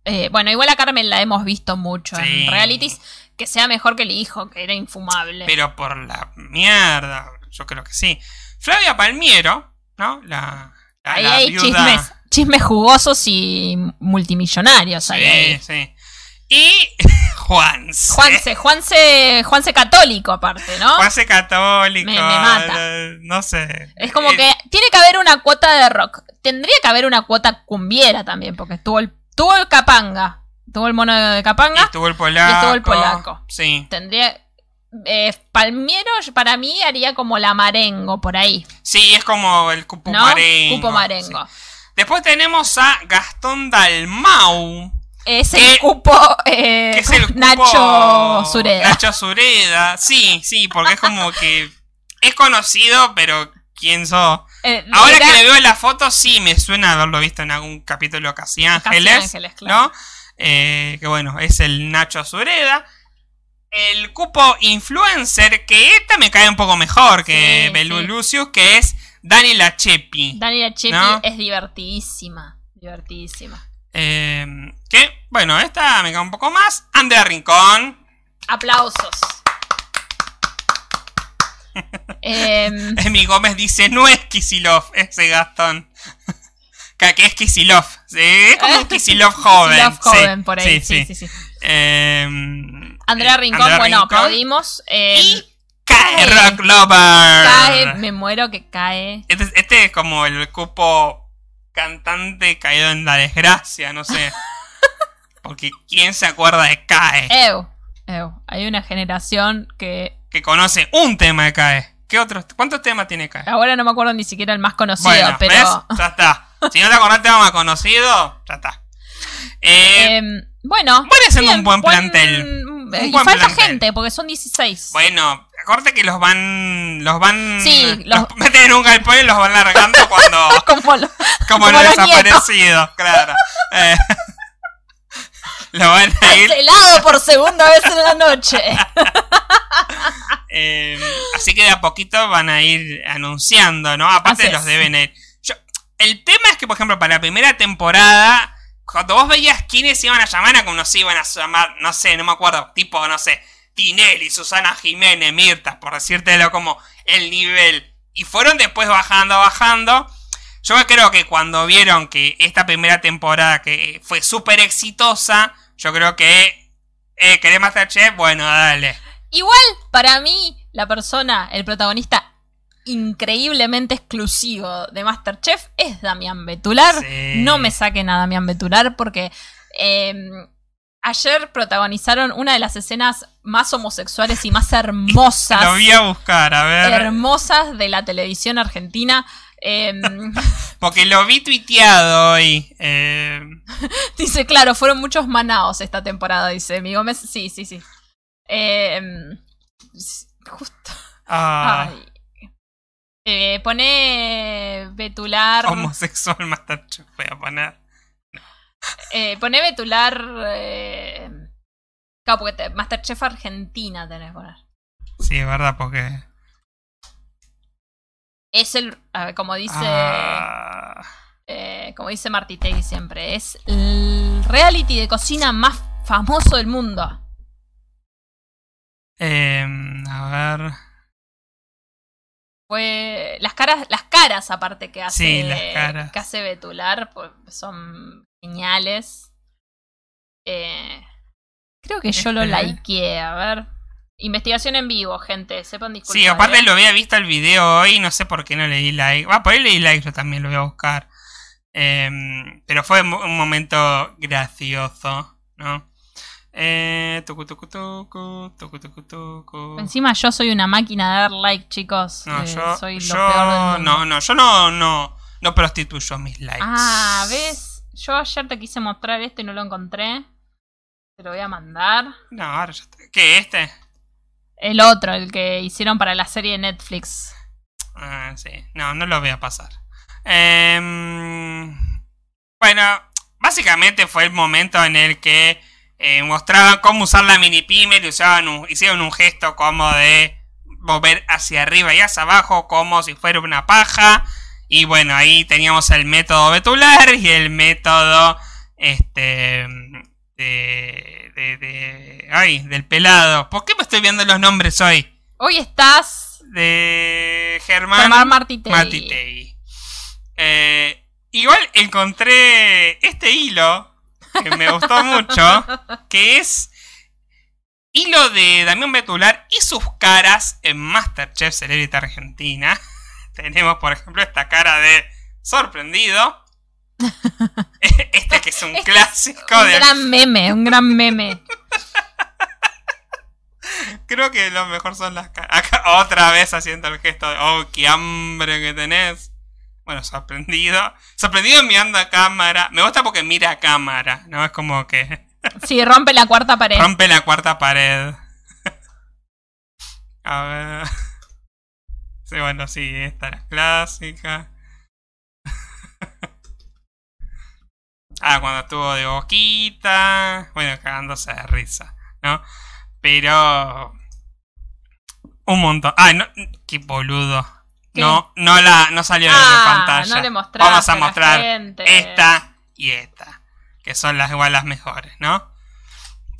eh, bueno, igual a Carmen la hemos visto mucho Sí. en realities. Que sea mejor que el hijo, que era infumable. Pero por la mierda, yo creo que sí. Flavia Palmiero, ¿no? La, la, Ahí la hay viuda- chismes, chismes jugosos y multimillonarios. ahí. Sí, sí. Y Juanse. Juanse, Juanse, Juanse católico aparte, ¿no? Juanse católico. Me- me mata. No sé. Es como Eh, que tiene que haber una cuota de rock. Tendría que haber una cuota cumbiera también, porque estuvo el, tuvo el Capanga. Tuvo el mono de Capanga. Estuvo el polaco. Y estuvo el polaco. Sí. Tendría. eh, Palmiero para mí haría como la marengo por ahí. Sí, es como el cupo ¿No? marengo. Cupo marengo. sí. Después tenemos a Gastón Dalmau. Es Que- el cupo eh, Que es el cupo- Nacho Sureda. Nacho Sureda. Sí, sí, porque es como que es conocido, pero ¿quién sos? Eh, Ahora era- que le veo la foto, sí me suena haberlo visto en algún capítulo Casi Casi Ángeles. Ángeles, claro. ¿No? Eh, que bueno, es el Nacho Sureda. El cupo influencer, que esta me cae un poco mejor que Sí, Belu sí. Lucius, que es Dani Lachepi. Daniela Chepi ¿No? es divertidísima. Divertidísima. Eh, que, bueno, esta me cae un poco más. Andrea Rincón. Aplausos. Em, Emi Gómez dice, no es Kisilov, ese Gastón. Que es Kisilov. Sí, es como un Kisilov joven. Love sí, joven por ahí. Sí, sí, sí. Eh, Andrea eh, Rincón, Andrea bueno, Rincón. aplaudimos. Em, Y cae cae. Rock Lover. cae, me muero que cae. Este, este es como el cupo cantante caído en la desgracia, no sé. Porque ¿quién se acuerda de Cae? Ew, ew. Hay una generación que Que conoce un tema de Cae. ¿Qué otros? ¿Cuántos temas tiene Cae? ahora no me acuerdo ni siquiera el más conocido, Bueno, pero. ¿ves? Ya está. Si no te acordás tema más conocido, ya está. Eh, em, bueno. Siendo bien, un buen plantel. y buen falta plantel. gente, porque son 16. bueno, acordate que los van. Los van. Sí, los, los- meten en un galpón y los van largando cuando. Como lo- como Como desaparecidos, claro. Eh, lo van a ir. helado por segunda vez en la noche. eh, así que de a poquito van a ir anunciando, ¿no? Aparte Así los es. deben ir. El tema es que, por ejemplo, para la primera temporada, cuando vos veías quiénes iban a llamar, a como se iban a llamar, no sé, no me acuerdo, tipo, no sé, Tinelli, Susana Jiménez, Mirta, por decírtelo como el nivel. Y fueron después bajando, bajando. Yo creo que cuando vieron que esta primera temporada que fue súper exitosa, yo creo que eh, ¿querés Masterchef? Bueno, dale. Igual, para mí, la persona, el protagonista increíblemente exclusivo de Masterchef es Damián Betular. Sí. No me saquen a Damián Betular porque eh, ayer protagonizaron una de las escenas más homosexuales y más hermosas. Lo voy a buscar, a ver. hermosas de la televisión argentina. Eh, Porque lo vi tuiteado hoy. eh, dice, claro, fueron muchos manaos esta temporada, dice mi Gómez. Sí, sí, sí. Justo. ah, Ay. Eh, pone Betular. homosexual Masterchef voy a poner. Eh, pone Betular. Eh, claro, porque te- Masterchef Argentina tenés que poner. Sí, es verdad, porque. Es el. a ver, como dice. ah, eh, como dice Martitegui siempre. Es el reality de cocina más famoso del mundo. em, a ver. Fue. Las caras, las caras aparte que hace. Sí, las caras. Que hace Betular. pues, son geniales. Eh, creo que yo lo Espera. likeé, a ver. Investigación en vivo, gente. Sepan disculpar. Sí, aparte ¿eh? lo había visto el video hoy, no sé por qué no le di like. Va, por ahí le di like, yo también lo voy a buscar. Em, pero fue un momento gracioso, ¿no? Eh, tucu, tucu. Encima yo soy una máquina de dar like, chicos. No, Eh, yo, soy lo yo peor del mundo. no, no, yo no, no, no prostituyo mis likes. Ah, ¿ves? Yo ayer te quise mostrar esto y no lo encontré. Te lo voy a mandar. No, ahora ya está. ¿Qué, este? El otro, el que hicieron para la serie de Netflix. Ah, sí. No, no lo voy a pasar. Em, bueno, básicamente fue el momento en el que eh, mostraban cómo usar la mini pyme y usaban un- hicieron un gesto como de mover hacia arriba y hacia abajo como si fuera una paja. Y bueno, ahí teníamos el método betular y el método este de, de, de- ay, del pelado. ¿Por qué me estoy viendo los nombres hoy? Hoy estás. De Germán, Germán Martitegui. Martitegui. Eh, igual encontré este hilo que me gustó mucho, que es hilo de Damián Betular y sus caras en Masterchef Celebrity Argentina. Tenemos, por ejemplo, esta cara de sorprendido. Este que es un clásico Un de... gran meme, un gran meme. Creo que lo mejor son las caras. Acá otra vez haciendo el gesto de, oh, qué hambre que tenés. Bueno, sorprendido. Sorprendido mirando a cámara. Me gusta porque mira a cámara, ¿no? Es como que Sí, rompe la cuarta pared. rompe la cuarta pared. a ver. Sí, bueno, sí, esta era clásica. ah, cuando estuvo de boquita. Bueno, cagándose de risa, ¿no? Pero. Un montón. Ah, no, qué boludo. ¿Qué? No, no la, no salió Ah, pantalla. no le Vamos a mostrar esta y esta. Que son las igual las mejores, ¿no?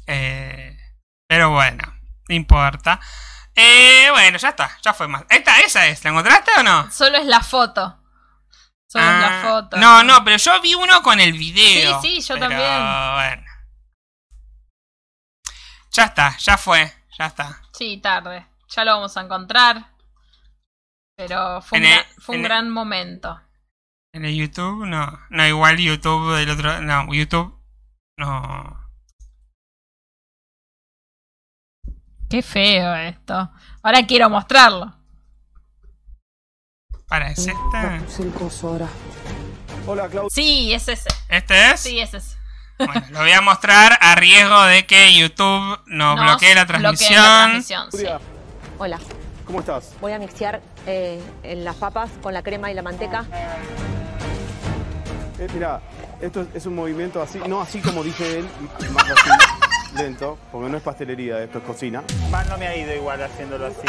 Eh, pero bueno, no importa. Eh, bueno, ya está, ya fue más. Esta, esa es, ¿la encontraste o no? Solo es la foto. Solo es la Ah, foto. No, no, pero yo vi uno con el video. Sí, sí, yo pero, también. Bueno. Ya está, ya fue, ya está. Sí, tarde. Ya lo vamos a encontrar. Pero fue un, En el- gra- fue un el- gran momento. En el YouTube, no. No, igual YouTube del otro. No, YouTube. No. Qué feo esto. Ahora quiero mostrarlo. Para, ¿es este? El coso ahora. Hola, Claudia. Sí, es ese. ¿Este es? Sí, es ese. Bueno, lo voy a mostrar a riesgo de que YouTube nos Nos bloquee la transmisión. la transmisión, sí. Hola, ¿Cómo estás? voy a mixear eh, en las papas con la crema y la manteca. Eh, mira, esto es, es un movimiento así, no así como dice él, más así, lento, porque no es pastelería, esto es cocina. Mal no me ha ido igual haciéndolo así.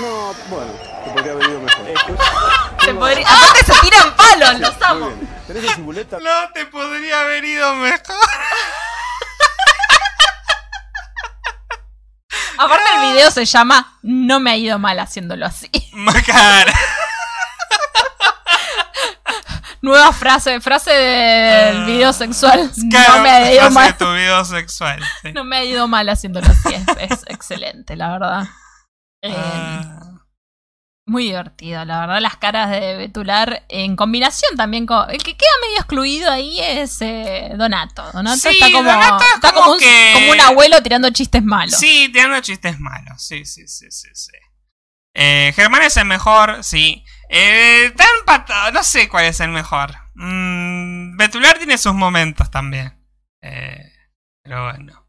No, bueno, te podría haber ido mejor. Se podría- Aparte se tiran palos, los Muy amo. bien. ¿Tenés cibuleta? No te podría haber ido mejor. Aparte el video se llama No me ha ido mal haciéndolo así. Macar. Nueva frase, frase del video sexual. Claro, no me ha ido mal. tu video sexual. sí. No me ha ido mal haciéndolo así. Es, es excelente, la verdad. Eh, Ah, Muy divertido, la verdad. Las caras de Betular en combinación también con. El que queda medio excluido ahí es eh, Donato. Donato Sí, está como. Donato es está como como, un, que- como un abuelo tirando chistes malos. sí, tirando chistes malos. Sí, sí, sí, sí, sí. Eh, Germán es el mejor, sí. Eh, está empatado, no sé cuál es el mejor. Mm, Betular tiene sus momentos también. Eh, pero bueno.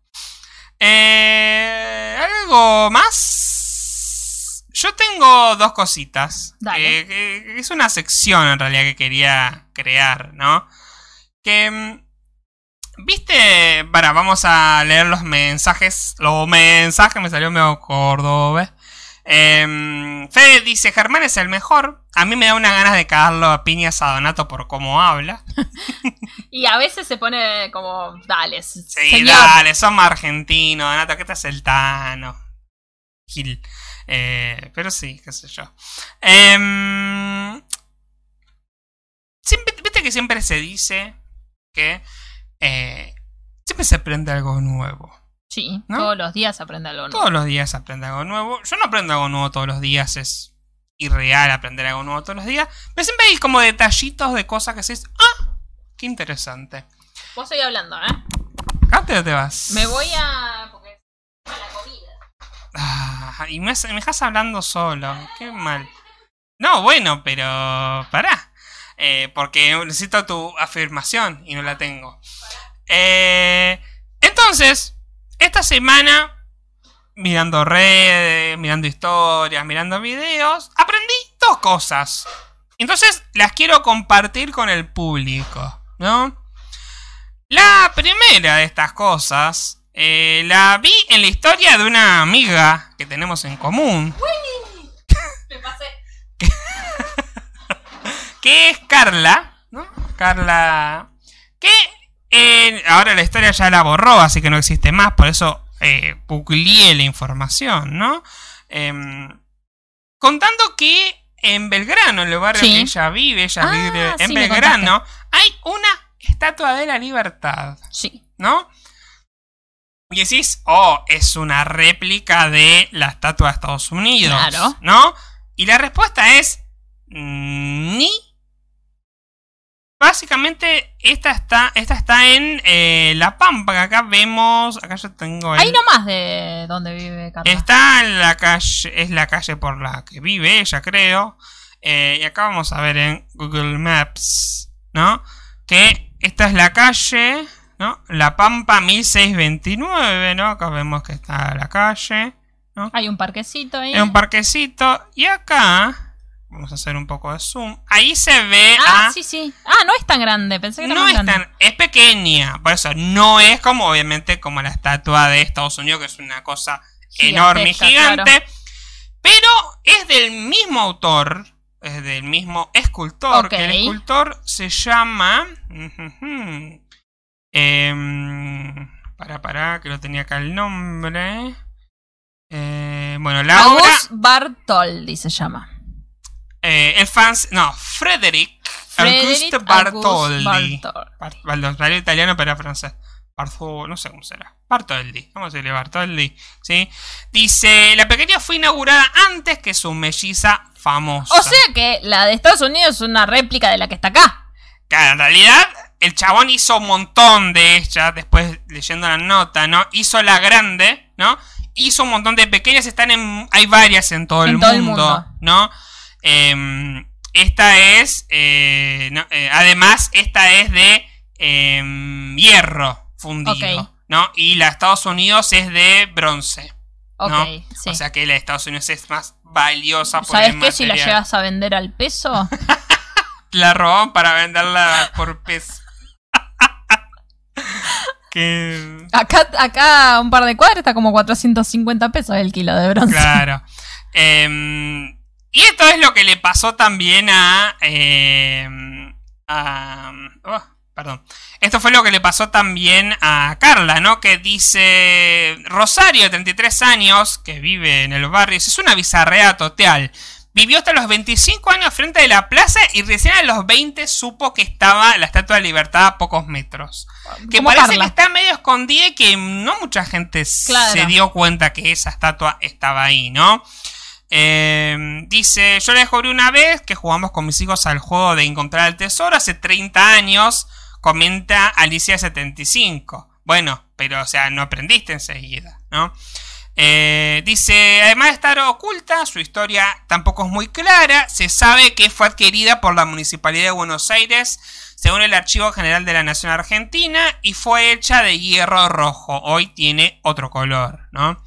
Eh, ¿Algo más? Yo tengo dos cositas. Dale. Eh, que- que es una sección en realidad que quería crear, ¿no? Que... mm, ¿Viste? Para, vamos a leer los mensajes. Los mensajes me salió medio cordobés. Eh, Fede dice, Germán es el mejor. A mí me da una ganas de cagarlo a piñas a Donato por cómo habla. Y a veces se pone como. Dale, Sí, señor. dale, somos argentinos, Donato, ¿qué te hace el Tano? Gil. Eh, pero sí, qué sé yo. Siempre, Viste que siempre se dice que eh, siempre se aprende algo nuevo. Sí, ¿No? todos los días aprende algo nuevo. Todos los días aprende algo nuevo. Yo no aprendo algo nuevo todos los días, es irreal aprender algo nuevo todos los días. Pero siempre hay como detallitos de cosas que se ¡Ah! ¡Qué interesante! Vos estoy hablando, ¿eh? ¿Acá te, te vas? Me voy a Ajá, y me, me dejas hablando solo. Qué mal. No, bueno, pero. Pará. Eh, porque necesito tu afirmación y no la tengo. Eh, entonces, esta semana, mirando redes, mirando historias, mirando videos, aprendí dos cosas. Entonces, las quiero compartir con el público, ¿no? La primera de estas cosas eh, la vi en la historia de una amiga que tenemos en común. Me pasé. que es Carla, ¿no? Carla, que eh, ahora la historia ya la borró, así que no existe más, por eso eh, la información, ¿no? Em, contando que en Belgrano, en el barrio Sí. que ella vive, ella Ah, vive en sí, Belgrano, hay una estatua de la libertad, Sí. ¿no? Y decís, oh, es una réplica de la estatua de Estados Unidos, Claro. ¿no? Y la respuesta es mm, ni. Básicamente, esta está, esta está en eh, La Pampa, que acá vemos, acá yo tengo el- Ahí nomás de donde vive Carla. Está en la calle, es la calle por la que vive ella, creo. Eh, y acá vamos a ver en Google Maps, ¿no? Que esta es la calle, ¿no? La Pampa 1629, ¿no? Acá vemos que está la calle. Hay un parquecito ahí. Es un parquecito. Y acá, vamos a hacer un poco de zoom. Ahí se ve Ah, a... sí, sí. Ah, no es tan grande. Pensé que era No más es grande. tan, es pequeña, por eso no es como obviamente como la estatua de Estados Unidos, que es una cosa enorme y gigante, pero es del mismo autor, es del mismo escultor, que el escultor se llama... em, para, para, que lo tenía acá el nombre. Eh, bueno, la obra... August Bartoldi se llama. eh, el fans... No, Frederick Frederick Auguste Bartoldi. August Bartol- Bar- Bar- salió italiano, pero francés. Barzo, no sé cómo será. Bartoldi. Vamos a decirle Bartoldi. ¿sí? Dice: La pequeña fue inaugurada antes que su melliza famosa. O sea que la de Estados Unidos es una réplica de la que está acá. Claro, en realidad, el chabón hizo un montón de ellas. Después leyendo la nota, ¿no? Hizo la grande, ¿no? Hizo un montón de pequeñas. Están en. Hay varias en todo, En el, todo el mundo. ¿no? Em, esta es. eh, no, eh, además, esta es de em, hierro fundido. ¿no? Y la de Estados Unidos es de bronce. ¿no? sí. O sea que la de Estados Unidos es más valiosa por ¿Sabes qué? Si la llegas a vender al peso, La robaron para venderla por peso. Que. acá, acá un par de cuadras está como 450 pesos el kilo de bronce. Claro. Em, y esto es lo que le pasó también a. em, a oh, perdón. Esto fue lo que le pasó también a Carla, ¿no? Que dice. Rosario, de 33 años, que vive en el barrio. Es una bizarrea total. Vivió hasta los 25 años frente de la plaza y recién a los 20 supo que estaba la Estatua de Libertad a pocos metros. Que parece Carla. que está medio escondida y que no mucha gente Claro. se dio cuenta que esa estatua estaba ahí, ¿no? Eh, dice, yo la descubrí una vez que jugamos con mis hijos al juego de encontrar el tesoro hace 30 años, comenta Alicia75. Bueno, pero o sea, no aprendiste enseguida, ¿no? Eh, dice, además de estar oculta, su historia tampoco es muy clara. Se sabe que fue adquirida por la Municipalidad de Buenos Aires, según el Archivo General de la Nación Argentina, y fue hecha de hierro rojo. Hoy tiene otro color, ¿no?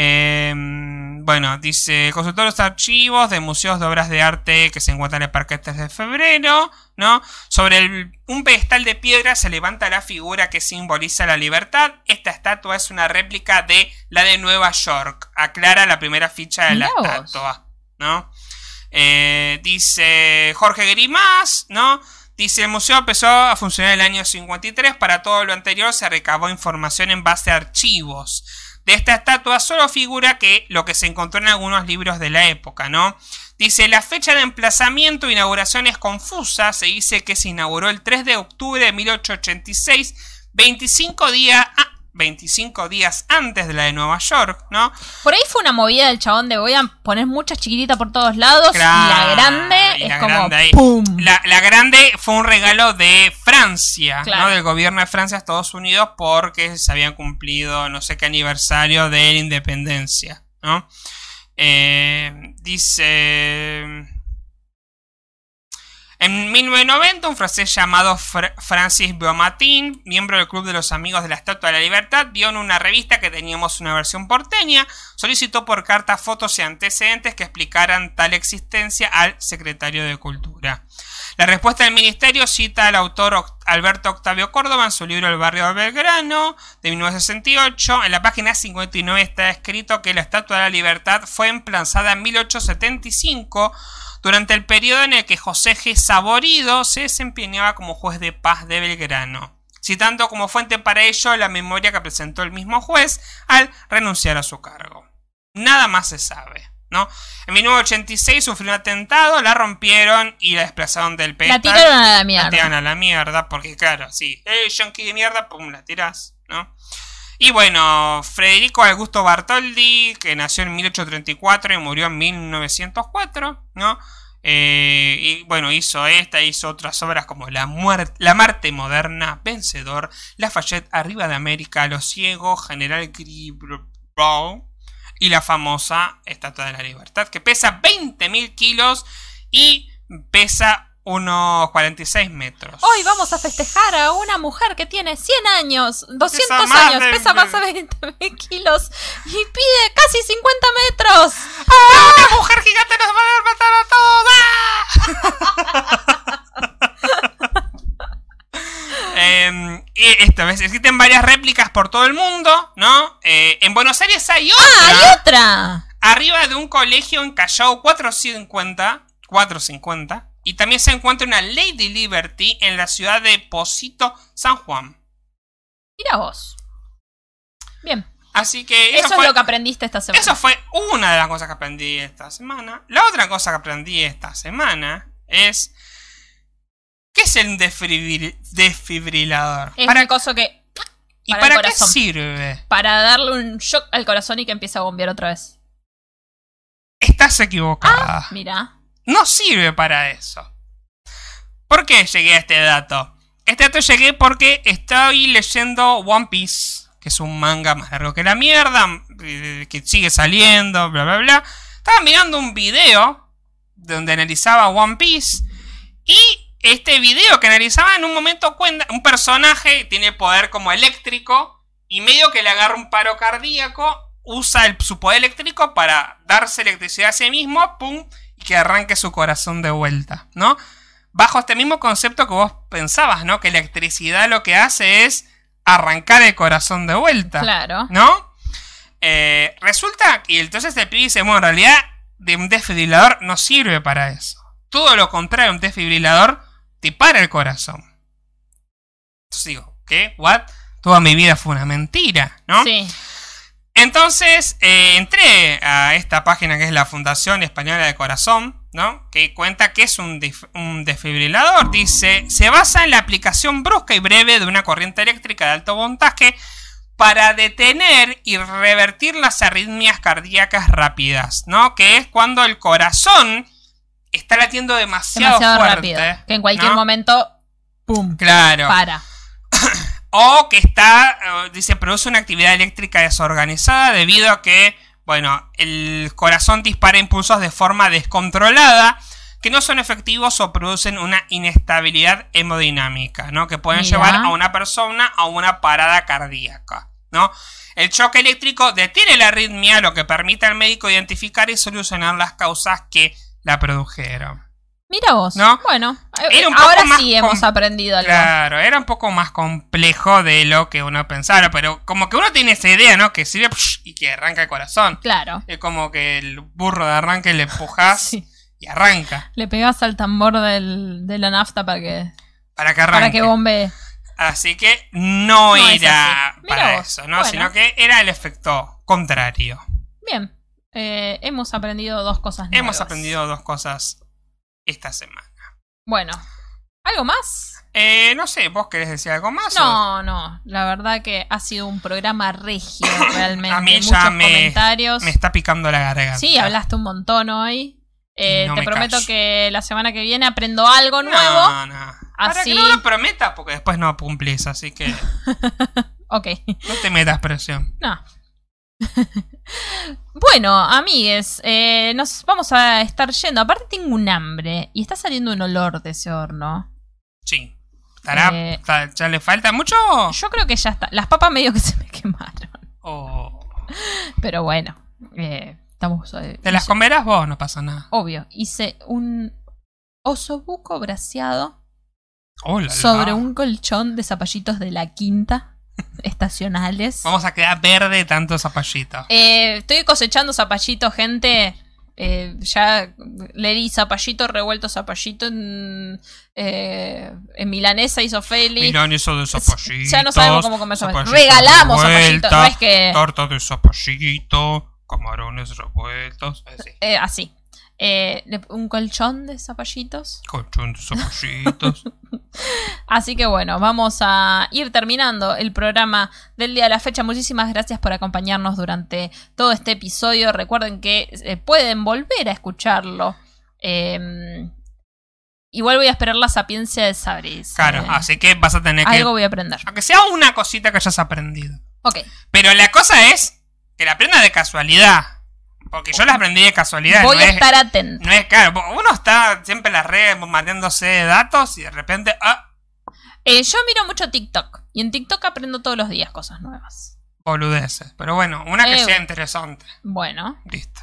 Eh, bueno, dice, consultó los archivos de museos de obras de arte que se encuentran en el Parque 3 de Febrero, ¿no? Sobre el- un pedestal de piedra se levanta la figura que simboliza la libertad. Esta estatua es una réplica de la de Nueva York. Aclara la primera ficha de la estatua, ¿no? Eh, dice Jorge Grimás, ¿no? Dice, el museo empezó a funcionar en el año 53. Para todo lo anterior se recabó información en base a archivos. De esta estatua solo figura que lo que se encontró en algunos libros de la época, ¿no? Dice, la fecha de emplazamiento e inauguración es confusa. Se dice que se inauguró el 3 de octubre de 1886, 25 días, 25 días antes de la de Nueva York, ¿no? Por ahí fue una movida del chabón de voy a poner muchas chiquititas por todos lados y la grande y es la como grande. ¡pum! La, la grande fue un regalo de Francia, Claro. ¿no? Del gobierno de Francia a Estados Unidos porque se habían cumplido no sé qué aniversario de la independencia, ¿no? Eh, dice... En 1990, un francés llamado Fr- Francis Beaumatin, miembro del Club de los Amigos de la Estatua de la Libertad, vio en una revista que teníamos una versión porteña, solicitó por carta fotos y antecedentes que explicaran tal existencia al secretario de Cultura. La respuesta del ministerio cita al autor Alberto Octavio Córdoba en su libro El barrio de Belgrano de 1968. En la página 59 está escrito que la Estatua de la Libertad fue emplazada en 1875 durante el periodo en el que José G. Saborido se desempeñaba como juez de paz de Belgrano, citando como fuente para ello la memoria que presentó el mismo juez al renunciar a su cargo. Nada más se sabe. ¿no? En 1986 sufrió un atentado, la rompieron y la desplazaron del La pedestal. tiraron a la La mierda. tiran a la mierda, porque claro, sí, eh, yankee de mierda, pum, la tirás, ¿no? Y bueno, Federico Augusto Bartoldi, que nació en 1834 y murió en 1904, ¿no? Eh, y bueno, hizo esta, hizo otras obras como La, Muerte, la Marte Moderna, Vencedor, Lafayette Arriba de América, Los Ciegos, General Griebrow y la famosa Estatua de la Libertad, que pesa 20.000 kilos y pesa unos 46 metros. Hoy vamos a festejar a una mujer que tiene 100 años, 200 más años, de- pesa más de 20 kilos y pide casi 50 metros. ¡Ah, ¡Una mujer gigante nos va a matar a todos! ¡Ah! Em, y esto, ¿ves? Existen varias réplicas por todo el mundo, ¿no? Eh, en Buenos Aires hay otra. ¡Ah, hay otra! Arriba de un colegio en Callao 450. 450. Y también se encuentra una Lady Liberty en la ciudad de Posito, San Juan. Mira vos. Bien, Así que eso, eso, fue, es lo que aprendiste esta semana. eso fue una de las cosas que aprendí esta semana. La otra cosa que aprendí esta semana es... ¿Qué es el desfibril- desfibrilador? es ¿Para, el coso que... ¿Y para para qué sirve? Para darle un shock al corazón y que empiece a bombear otra vez. Estás equivocada. Mira. No sirve para eso. ¿Por qué llegué a este dato? Este dato llegué porque estoy leyendo One Piece, que es un manga más largo que la mierda, eh, que sigue saliendo, bla, bla, bla. Estaba mirando un video donde analizaba One Piece y este video que analizaba en un momento cuenta, un personaje tiene poder como eléctrico y medio que le agarra un paro cardíaco, usa el- su poder eléctrico para darse electricidad a sí mismo, pum, y que arranque su corazón de vuelta, ¿no? Bajo este mismo concepto que vos pensabas, ¿no? Que electricidad lo que hace es arrancar el corazón de vuelta. Claro. ¿No? Eh, resulta y entonces el pibe dice, bueno, en realidad de un desfibrilador no sirve para eso. Todo lo contrario, un desfibrilador te para el corazón. Entonces digo, ¿qué? ¿What? Toda mi vida fue una mentira, ¿no? Sí. Entonces eh, entré a esta página que es la Fundación Española de Corazón, ¿no? Que cuenta que es un, un desfibrilador. Dice, se basa en la aplicación brusca y breve de una corriente eléctrica de alto voltaje para detener y revertir las arritmias cardíacas rápidas, ¿no? Que es cuando el corazón está latiendo demasiado, Demasiado fuerte. rápido. Que en cualquier ¿no? momento. ¡Pum! Claro. Para. O que está, dice, produce una actividad eléctrica desorganizada debido a que, bueno, el corazón dispara impulsos de forma descontrolada que no son efectivos o producen una inestabilidad hemodinámica, ¿no? Que pueden Mira. llevar a una persona a una parada cardíaca, ¿no? El choque eléctrico detiene la arritmia, lo que permite al médico identificar y solucionar las causas que la produjeron. Mira vos. ¿No? Bueno, eh, Era un poco ahora más sí hemos aprendido algo. Claro, era un poco más complejo de lo que uno pensaba, pero como que uno tiene esa idea, ¿no? Que sirve y que arranca el corazón. Claro. Es como que el burro de arranque le empujas Sí. y arranca. Le pegas al tambor del, de la nafta para que, Para que arranque. para que bombee. Así que no, era para vos. eso, ¿no? Bueno. Sino que era el efecto contrario. Bien. Eh, hemos aprendido dos cosas nuevas. Hemos aprendido dos cosas esta semana. Bueno. ¿Algo más? Eh, no sé, ¿vos querés decir algo más? o- No, no. La verdad que ha sido un programa regio realmente. A mí Muchos ya me- comentarios. Me está picando la garganta. Sí, hablaste un montón hoy. Eh, no te me prometo callo. que la semana que viene aprendo algo nuevo. No, no. Para Así- que no lo prometas, porque después no cumplís, así que Ok. no te metas presión. No. Bueno, amigues, eh, nos vamos a estar yendo. Aparte tengo un hambre y está saliendo un olor de ese horno. Sí. ¿Estará, Eh, ¿Ya le falta mucho? Yo creo que ya está. Las papas medio que se me quemaron. ¿O Pero bueno, eh, estamos... te las comerás vos? No pasa nada. Obvio, hice un osobuco braseado Hola. sobre un colchón de zapallitos de la quinta estacionales. Vamos a quedar verde tanto zapallito. Eh, estoy cosechando zapallitos, gente. Eh, ya le di zapallito revuelto, zapallito en, eh, en milanesa hizo Feli. Milanesa de zapallitos. Ya no sabemos cómo comer zapallito. zapallito Regalamos zapallito, no es que- Torta de zapallito, camarones revueltos. eh, sí. Eh, así. Eh, un colchón de zapallitos. Colchón de zapallitos. Así que bueno, vamos a ir terminando el programa del día de la fecha. Muchísimas gracias por acompañarnos durante todo este episodio. Recuerden que eh, pueden volver a escucharlo. Eh, igual voy a esperar la sapiencia de Sabris. Claro, Eh, así que vas a tener que. algo voy a aprender. Aunque sea una cosita que hayas aprendido. Ok. Pero la cosa es que la aprendas de casualidad. Porque yo la aprendí de casualidad. Voy no a es- estar atento. No es claro, uno está siempre en las redes bombardeándose de datos y de repente. Ah, Eh, yo miro mucho TikTok. Y en TikTok aprendo todos los días cosas nuevas. boludeces. Pero bueno, una que Eh, sea interesante. Bueno. Listo.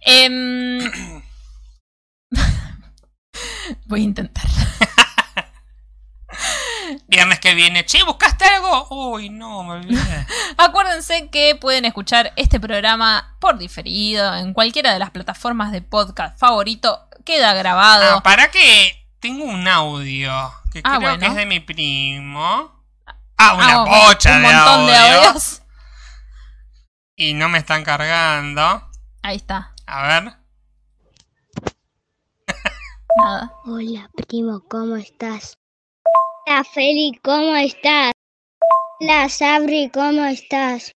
Em, voy a intentar. Viernes que viene. Che, ¿buscaste algo? Uy, no, me olvidé. Acuérdense que pueden escuchar este programa por diferido en cualquiera de las plataformas de podcast favorito. Queda grabado. Ah, para que tengo un audio que Ah, creo bueno. que es de mi primo. Ah, una Ah, bueno, bocha un de montón de audio. audios. Y no me están cargando. Ahí está. A ver. Nada. Hola, primo, ¿cómo estás? Hola, Feli, ¿cómo estás? Hola, Sabri, ¿cómo estás?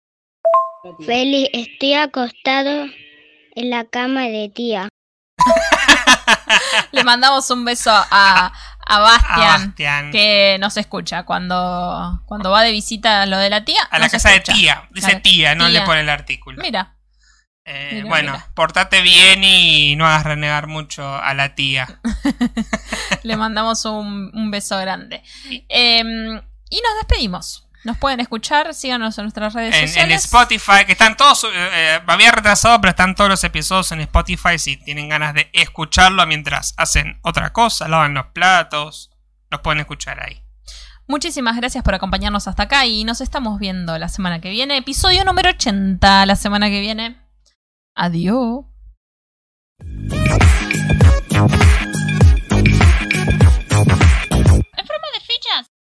Feli, estoy acostado en la cama de tía. Le mandamos un beso a, a A Bastian, que nos escucha cuando, cuando va de visita a lo de la tía. A la casa escucha. de tía. Dice Claro, tía, no tía. le pone el artículo. Mira, Eh, mira, bueno, mira. portate bien y no hagas renegar mucho a la tía. le mandamos un, un beso grande. Em, y nos despedimos. Nos pueden escuchar, síganos en nuestras redes En, en sociales. Spotify, que están todos, eh, eh, había retrasado, pero están todos los episodios en Spotify si tienen ganas de escucharlo mientras hacen otra cosa, lavan los platos, los pueden escuchar ahí. Muchísimas gracias por acompañarnos hasta acá y nos estamos viendo la semana que viene. Episodio número 80 la semana que viene. Adiós. En forma de fichas.